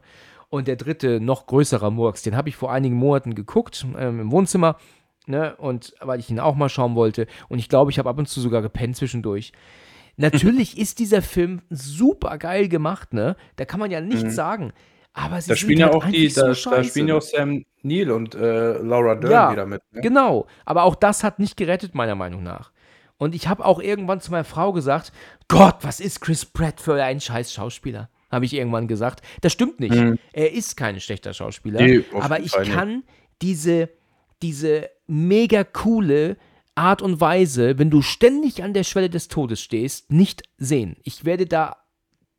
Und der dritte, noch größerer Murks, den habe ich vor einigen Monaten geguckt ähm, im Wohnzimmer, ne? Und weil ich ihn auch mal schauen wollte. Und ich glaube, ich habe ab und zu sogar gepennt zwischendurch. Natürlich ist dieser Film super geil gemacht, ne? Da kann man ja nichts sagen. Aber sie Da sind spielen ja halt auch die, so da, spielen ja auch Sam Neill und äh, Laura Dern Ja, wieder mit. Ne? Genau, aber auch das hat nicht gerettet, meiner Meinung nach. Und ich habe auch irgendwann zu meiner Frau gesagt, Gott, was ist Chris Pratt für ein scheiß Schauspieler? Habe ich irgendwann gesagt. Das stimmt nicht. Mhm. Er ist kein schlechter Schauspieler. Nee, aber ich kann diese, diese mega coole Art und Weise, wenn du ständig an der Schwelle des Todes stehst, nicht sehen. Ich werde da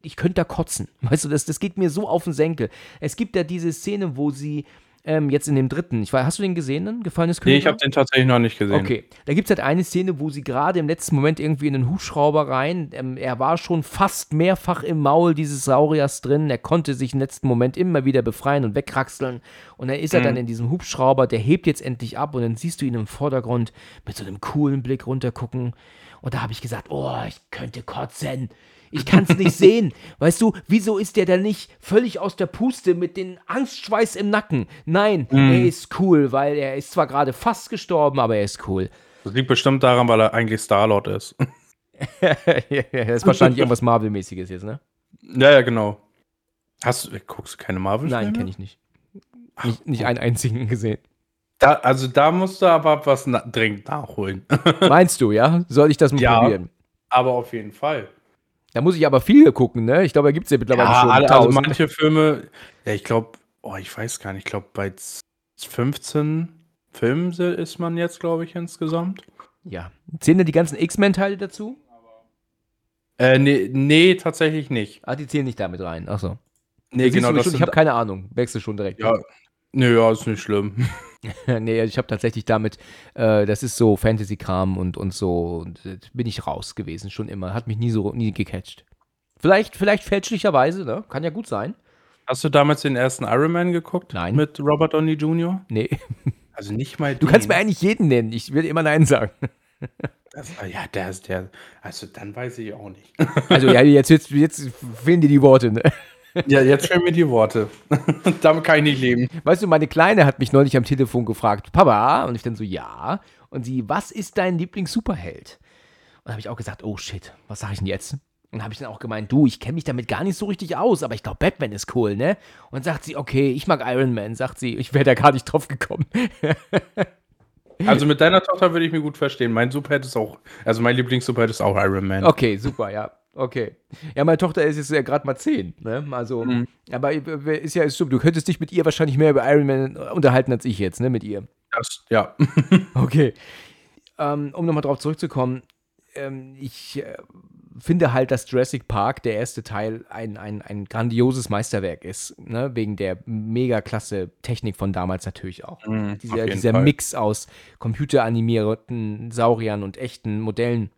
ich könnte da kotzen. Weißt du, das, das geht mir so auf den Senkel. Es gibt ja diese Szene, wo sie ähm, jetzt in dem dritten, ich weiß, hast du den gesehen, dann? Gefallenes Nee, ich habe den tatsächlich noch nicht gesehen. Okay, da gibt es halt eine Szene, wo sie gerade im letzten Moment irgendwie in den Hubschrauber rein, ähm, er war schon fast mehrfach im Maul dieses Sauriers drin, er konnte sich im letzten Moment immer wieder befreien und wegkraxeln und dann ist er Mhm. dann in diesem Hubschrauber, der hebt jetzt endlich ab und dann siehst du ihn im Vordergrund mit so einem coolen Blick runtergucken und da habe ich gesagt, oh, ich könnte kotzen. Ich kann es nicht sehen. Weißt du, wieso ist der da nicht völlig aus der Puste mit dem Angstschweiß im Nacken? Nein, Mhm. er ist cool, weil er ist zwar gerade fast gestorben, aber er ist cool. Das liegt bestimmt daran, weil er eigentlich Star-Lord ist. ja, das ist wahrscheinlich irgendwas Marvel-mäßiges jetzt, ne? ja, ja, genau. Hast du, guckst du keine marvel Nein, kenne ich nicht. Nicht, nicht einen einzigen gesehen. Da, also da musst du aber was na dringend nachholen. Meinst du, ja? Soll ich das mal Ja. probieren? aber auf jeden Fall. Da muss ich aber viel gucken, ne? Ich glaube, da gibt es ja mittlerweile Ja, schon alle, also 1000. manche Filme, ja, ich glaube, oh, ich weiß gar nicht, ich glaube bei z- 15 Filmen ist man jetzt, glaube ich, insgesamt. Ja. Zählen denn die ganzen X-Men-Teile dazu? Äh, nee, nee, tatsächlich nicht. Ah, die zählen nicht damit rein. Achso. Nee, genau. Schon, ich habe keine Ahnung. Wechsel schon direkt. ja, nee, ja, ist nicht schlimm. nee, ich habe tatsächlich damit, äh, das ist so Fantasy-Kram und, und so, und, äh, bin ich raus gewesen, schon immer. Hat mich nie so, nie gecatcht. Vielleicht, vielleicht fälschlicherweise, ne? Kann ja gut sein. Hast du damals den ersten Iron Man geguckt? Nein. Mit Robert Downey Jr.? Nee. Also nicht mal Du kannst mir eigentlich jeden nennen. Ich würde immer Nein sagen. das, Ja, der ist der. Also dann weiß ich auch nicht. Also, ja, jetzt, jetzt, jetzt fehlen dir die Worte, ne? Ja, jetzt fehlen mir die Worte. Damit kann ich nicht leben. Weißt du, meine Kleine hat mich neulich am Telefon gefragt, Papa, und ich dann so, ja. Und sie, was ist dein Lieblings-Superheld? Und habe ich auch gesagt, oh shit, was sage ich denn jetzt? Und habe ich dann auch gemeint, du, ich kenne mich damit gar nicht so richtig aus, aber ich glaube, Batman ist cool, ne? Und sagt sie, okay, ich mag Iron Man, sagt sie, ich wäre da gar nicht drauf gekommen. Also mit deiner Tochter würde ich mir gut verstehen. Mein Superheld ist auch, also mein Lieblings-Superheld ist auch Iron Man. Okay, super, ja. Okay. Ja, meine Tochter ist jetzt ja gerade mal zehn, ne? Also, Mhm. aber ist ja, ist stimmt, du könntest dich mit ihr wahrscheinlich mehr über Iron Man unterhalten als ich jetzt, ne, mit ihr. Das, ja. Okay. Ähm, um nochmal drauf zurückzukommen, ähm, ich äh, finde halt, dass Jurassic Park, der erste Teil, ein, ein, ein grandioses Meisterwerk ist. Ne? Wegen der mega klasse Technik von damals natürlich auch. Mhm, dieser dieser Fall. Mix aus computeranimierten Sauriern und echten Modellen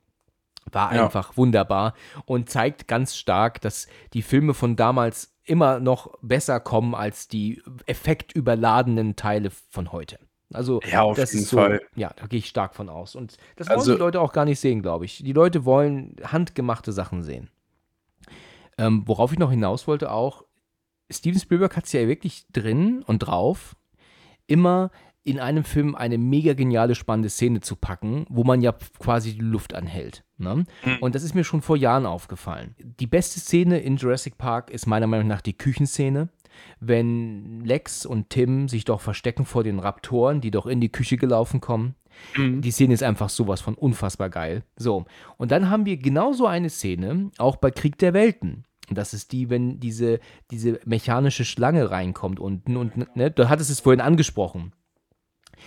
war Ja. einfach wunderbar und zeigt ganz stark, dass die Filme von damals immer noch besser kommen als die effektüberladenen Teile von heute. Also, Ja, auf das jeden ist so, Fall. ja, da gehe ich stark von aus. Und das wollen Also- die Leute auch gar nicht sehen, glaube ich. Die Leute wollen handgemachte Sachen sehen. Ähm, worauf ich noch hinaus wollte auch, Steven Spielberg hat es ja wirklich drin und drauf, immer in einem Film eine mega geniale, spannende Szene zu packen, wo man ja quasi die Luft anhält. Ne? Und das ist mir schon vor Jahren aufgefallen. Die beste Szene in Jurassic Park ist meiner Meinung nach die Küchenszene, wenn Lex und Tim sich doch verstecken vor den Raptoren, die doch in die Küche gelaufen kommen. Die Szene ist einfach sowas von unfassbar geil. So, und dann haben wir genauso eine Szene, auch bei Krieg der Welten. Und das ist die, wenn diese, diese mechanische Schlange reinkommt unten und, ne, du hattest es vorhin angesprochen.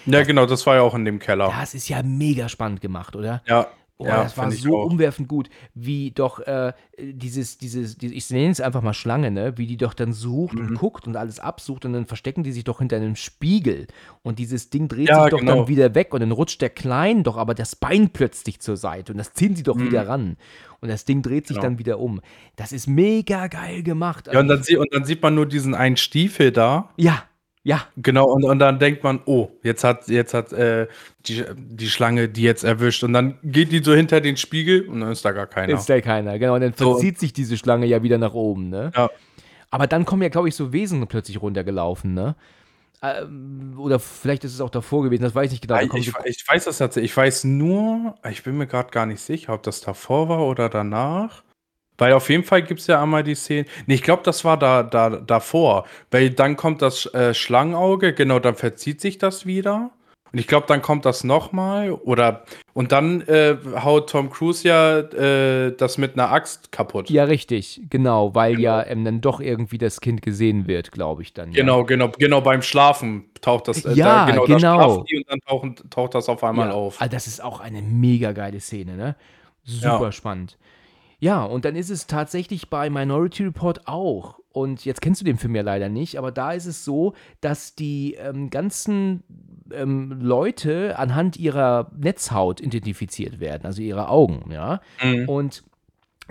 Ja, genau, das war ja auch in dem Keller. Das ist ja mega spannend gemacht, oder? Ja, Oh, ja, das war so auch. umwerfend gut, wie doch äh, dieses, dieses, dieses, ich nenne es einfach mal Schlange, ne? Wie die doch dann sucht Mhm. und guckt und alles absucht und dann verstecken die sich doch hinter einem Spiegel und dieses Ding dreht Ja, sich doch genau. dann wieder weg und dann rutscht der Klein doch aber das Bein plötzlich zur Seite und das ziehen sie doch Mhm. wieder ran und das Ding dreht sich Genau. dann wieder um. Das ist mega geil gemacht. Ja, und Also, dann, sie- und dann sieht man nur diesen einen Stiefel da. ja, ja, Genau, und, und dann denkt man, oh, jetzt hat, jetzt hat äh, die, die Schlange die jetzt erwischt. Und dann geht die so hinter den Spiegel und dann ist da gar keiner. Ist da keiner, genau. Und dann So. verzieht sich diese Schlange ja wieder nach oben, ne? Ja. Aber dann kommen ja, glaube ich, so Wesen plötzlich runtergelaufen, ne? Ähm, oder vielleicht ist es auch davor gewesen, das weiß ich nicht genau. Ich, ich, so, ich weiß das tatsächlich. Ich weiß nur, ich bin mir gerade gar nicht sicher, ob das davor war oder danach. Weil auf jeden Fall gibt es ja einmal die Szene. Nee, ich glaube, das war da, da davor. Weil dann kommt das äh, Schlangenauge, genau, dann verzieht sich das wieder. Und ich glaube, dann kommt das nochmal. Oder und dann äh, haut Tom Cruise ja äh, das mit einer Axt kaputt. ja, richtig, genau, weil ja ähm, dann doch irgendwie das Kind gesehen wird, glaube ich dann. Genau, genau, genau beim Schlafen taucht das. äh, Ja, da, genau, genau. Da schlafen die und dann tauchen, taucht das auf Ja. einmal ja. auf. Also das ist auch eine mega geile Szene, ne? Super Ja. spannend. Ja, und dann ist es tatsächlich bei Minority Report auch. Und jetzt kennst du den Film ja leider nicht, aber da ist es so, dass die ähm, ganzen ähm, Leute anhand ihrer Netzhaut identifiziert werden, also ihrer Augen, ja. Mhm. Und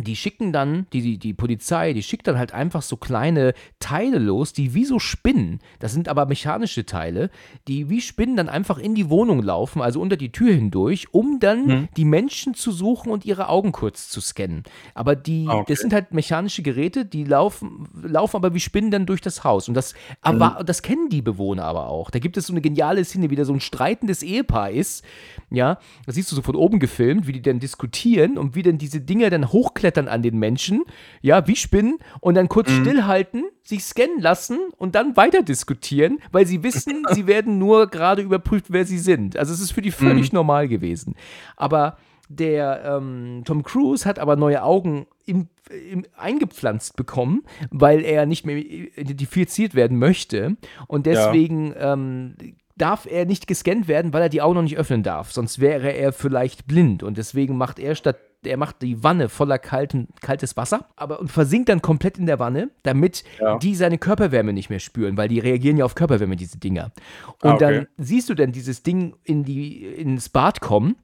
die schicken dann, die, die, die Polizei, die schickt dann halt einfach so kleine Teile los, die wie so Spinnen, das sind aber mechanische Teile, die wie Spinnen dann einfach in die Wohnung laufen, also unter die Tür hindurch, um dann Mhm. die Menschen zu suchen und ihre Augen kurz zu scannen. Aber die, Ah, okay. das sind halt mechanische Geräte, die laufen, laufen aber wie Spinnen dann durch das Haus. Und das, Mhm. aber, das kennen die Bewohner aber auch. Da gibt es so eine geniale Szene, wie da so ein streitendes Ehepaar ist. Ja, das siehst du so von oben gefilmt, wie die dann diskutieren und wie dann diese Dinger dann hochklettern an den Menschen, ja, wie Spinnen und dann kurz Mhm. stillhalten, sich scannen lassen und dann weiter diskutieren, weil sie wissen, sie werden nur gerade überprüft, wer sie sind. Also es ist für die völlig normal gewesen. Aber der ähm, Tom Cruise hat aber neue Augen im, im, eingepflanzt bekommen, weil er nicht mehr identifiziert werden möchte. Und deswegen ähm, darf er nicht gescannt werden, weil er die Augen noch nicht öffnen darf. Sonst wäre er vielleicht blind. Und deswegen macht er statt er macht die Wanne voller kalten, kaltes Wasser aber, und versinkt dann komplett in der Wanne, damit Ja. die seine Körperwärme nicht mehr spüren, weil die reagieren ja auf Körperwärme, diese Dinger. Und Ah, okay. dann siehst du dann dieses Ding in die, ins Bad kommen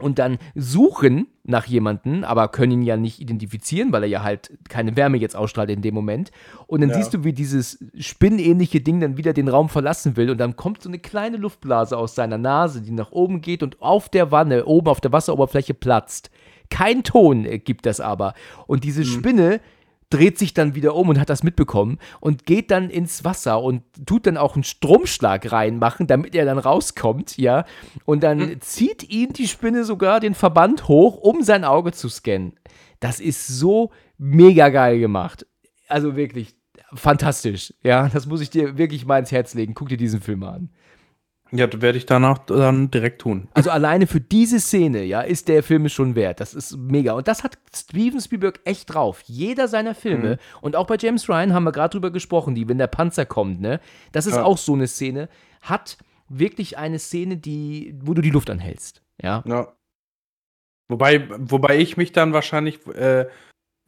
und dann suchen nach jemanden, aber können ihn ja nicht identifizieren, weil er ja halt keine Wärme jetzt ausstrahlt in dem Moment. Und dann Ja. siehst du, wie dieses spinnenähnliche Ding dann wieder den Raum verlassen will und dann kommt so eine kleine Luftblase aus seiner Nase, die nach oben geht und auf der Wanne, oben auf der Wasseroberfläche platzt. Kein Ton äh, gibt das aber. Und diese Spinne dreht sich dann wieder um und hat das mitbekommen und geht dann ins Wasser und tut dann auch einen Stromschlag reinmachen, damit er dann rauskommt, ja. Und dann zieht ihn die Spinne sogar den Verband hoch, um sein Auge zu scannen. Das ist so mega geil gemacht. Also wirklich fantastisch, ja. Das muss ich dir wirklich mal ins Herz legen. Guck dir diesen Film mal an. Ja, das werde ich danach dann direkt tun. Also alleine für diese Szene, ja, ist der Film schon wert. Das ist mega. Und das hat Steven Spielberg echt drauf. Jeder seiner Filme, und auch bei James Ryan haben wir gerade drüber gesprochen, die, wenn der Panzer kommt, ne? Das ist Ja. auch so eine Szene, hat wirklich eine Szene, die, wo du die Luft anhältst. Ja. Ja. Wobei, wobei ich mich dann wahrscheinlich, äh,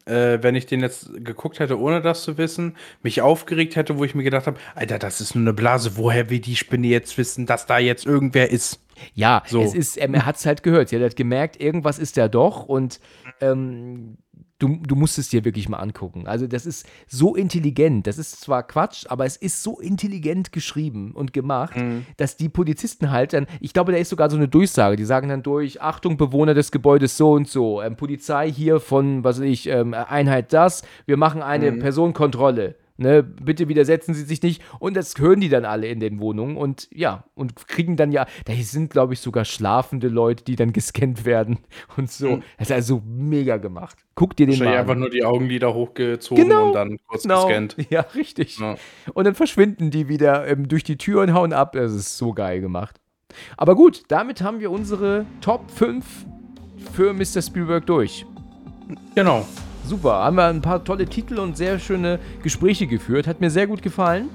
äh, wenn ich den jetzt geguckt hätte, ohne das zu wissen, mich aufgeregt hätte, wo ich mir gedacht habe, Alter, das ist nur eine Blase, woher will die Spinne jetzt wissen, dass da jetzt irgendwer ist? Ja, So. es ist, er hat es halt gehört. Ja, er hat gemerkt, irgendwas ist da doch und ähm, du, du musst es dir wirklich mal angucken. Also, das ist so intelligent. Das ist zwar Quatsch, aber es ist so intelligent geschrieben und gemacht, dass die Polizisten halt dann, ich glaube, da ist sogar so eine Durchsage, die sagen dann durch, Achtung, Bewohner des Gebäudes so und so, ähm, Polizei hier von, was weiß ich, ähm, Einheit das, wir machen eine Personenkontrolle. Ne, bitte widersetzen Sie sich nicht. Und das hören die dann alle in den Wohnungen und ja, und kriegen dann ja, da sind, glaube ich, sogar schlafende Leute, die dann gescannt werden und so. Mhm. Das ist also mega gemacht. Guck dir den mal einfach an. nur die Augenlider hochgezogen Genau, und dann kurz Genau. gescannt. Ja, richtig. Ja. Und dann verschwinden die wieder ähm, durch die Tür und hauen ab. Das ist so geil gemacht. Aber gut, damit haben wir unsere Top 5 für Mr. Spielberg durch. Genau. Super, haben wir ein paar tolle Titel und sehr schöne Gespräche geführt. Hat mir sehr gut gefallen.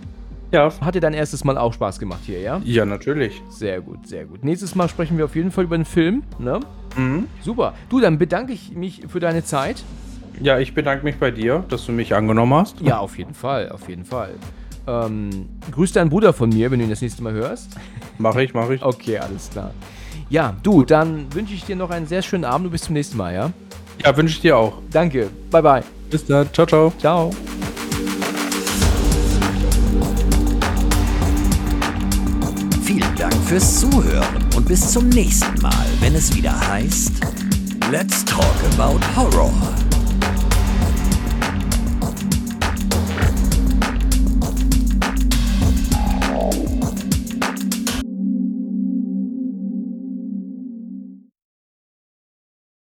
Ja. Hat dir dein erstes Mal auch Spaß gemacht hier, ja? Ja, natürlich. Sehr gut, sehr gut. Nächstes Mal sprechen wir auf jeden Fall über den Film, ne? Mhm. Super. Du, dann bedanke ich mich für deine Zeit. Ja, ich bedanke mich bei dir, dass du mich angenommen hast. Ja, auf jeden Fall, auf jeden Fall. Ähm, grüß deinen Bruder von mir, wenn du ihn das nächste Mal hörst. Mache ich, mache ich. Okay, alles klar. Ja, du, dann wünsche ich dir noch einen sehr schönen Abend und bis zum nächsten Mal, ja? Ja, wünsche ich dir auch. Danke. Bye, bye. Bis dann. Ciao, ciao. Ciao. Vielen Dank fürs Zuhören und bis zum nächsten Mal, wenn es wieder heißt Let's Talk About Horror.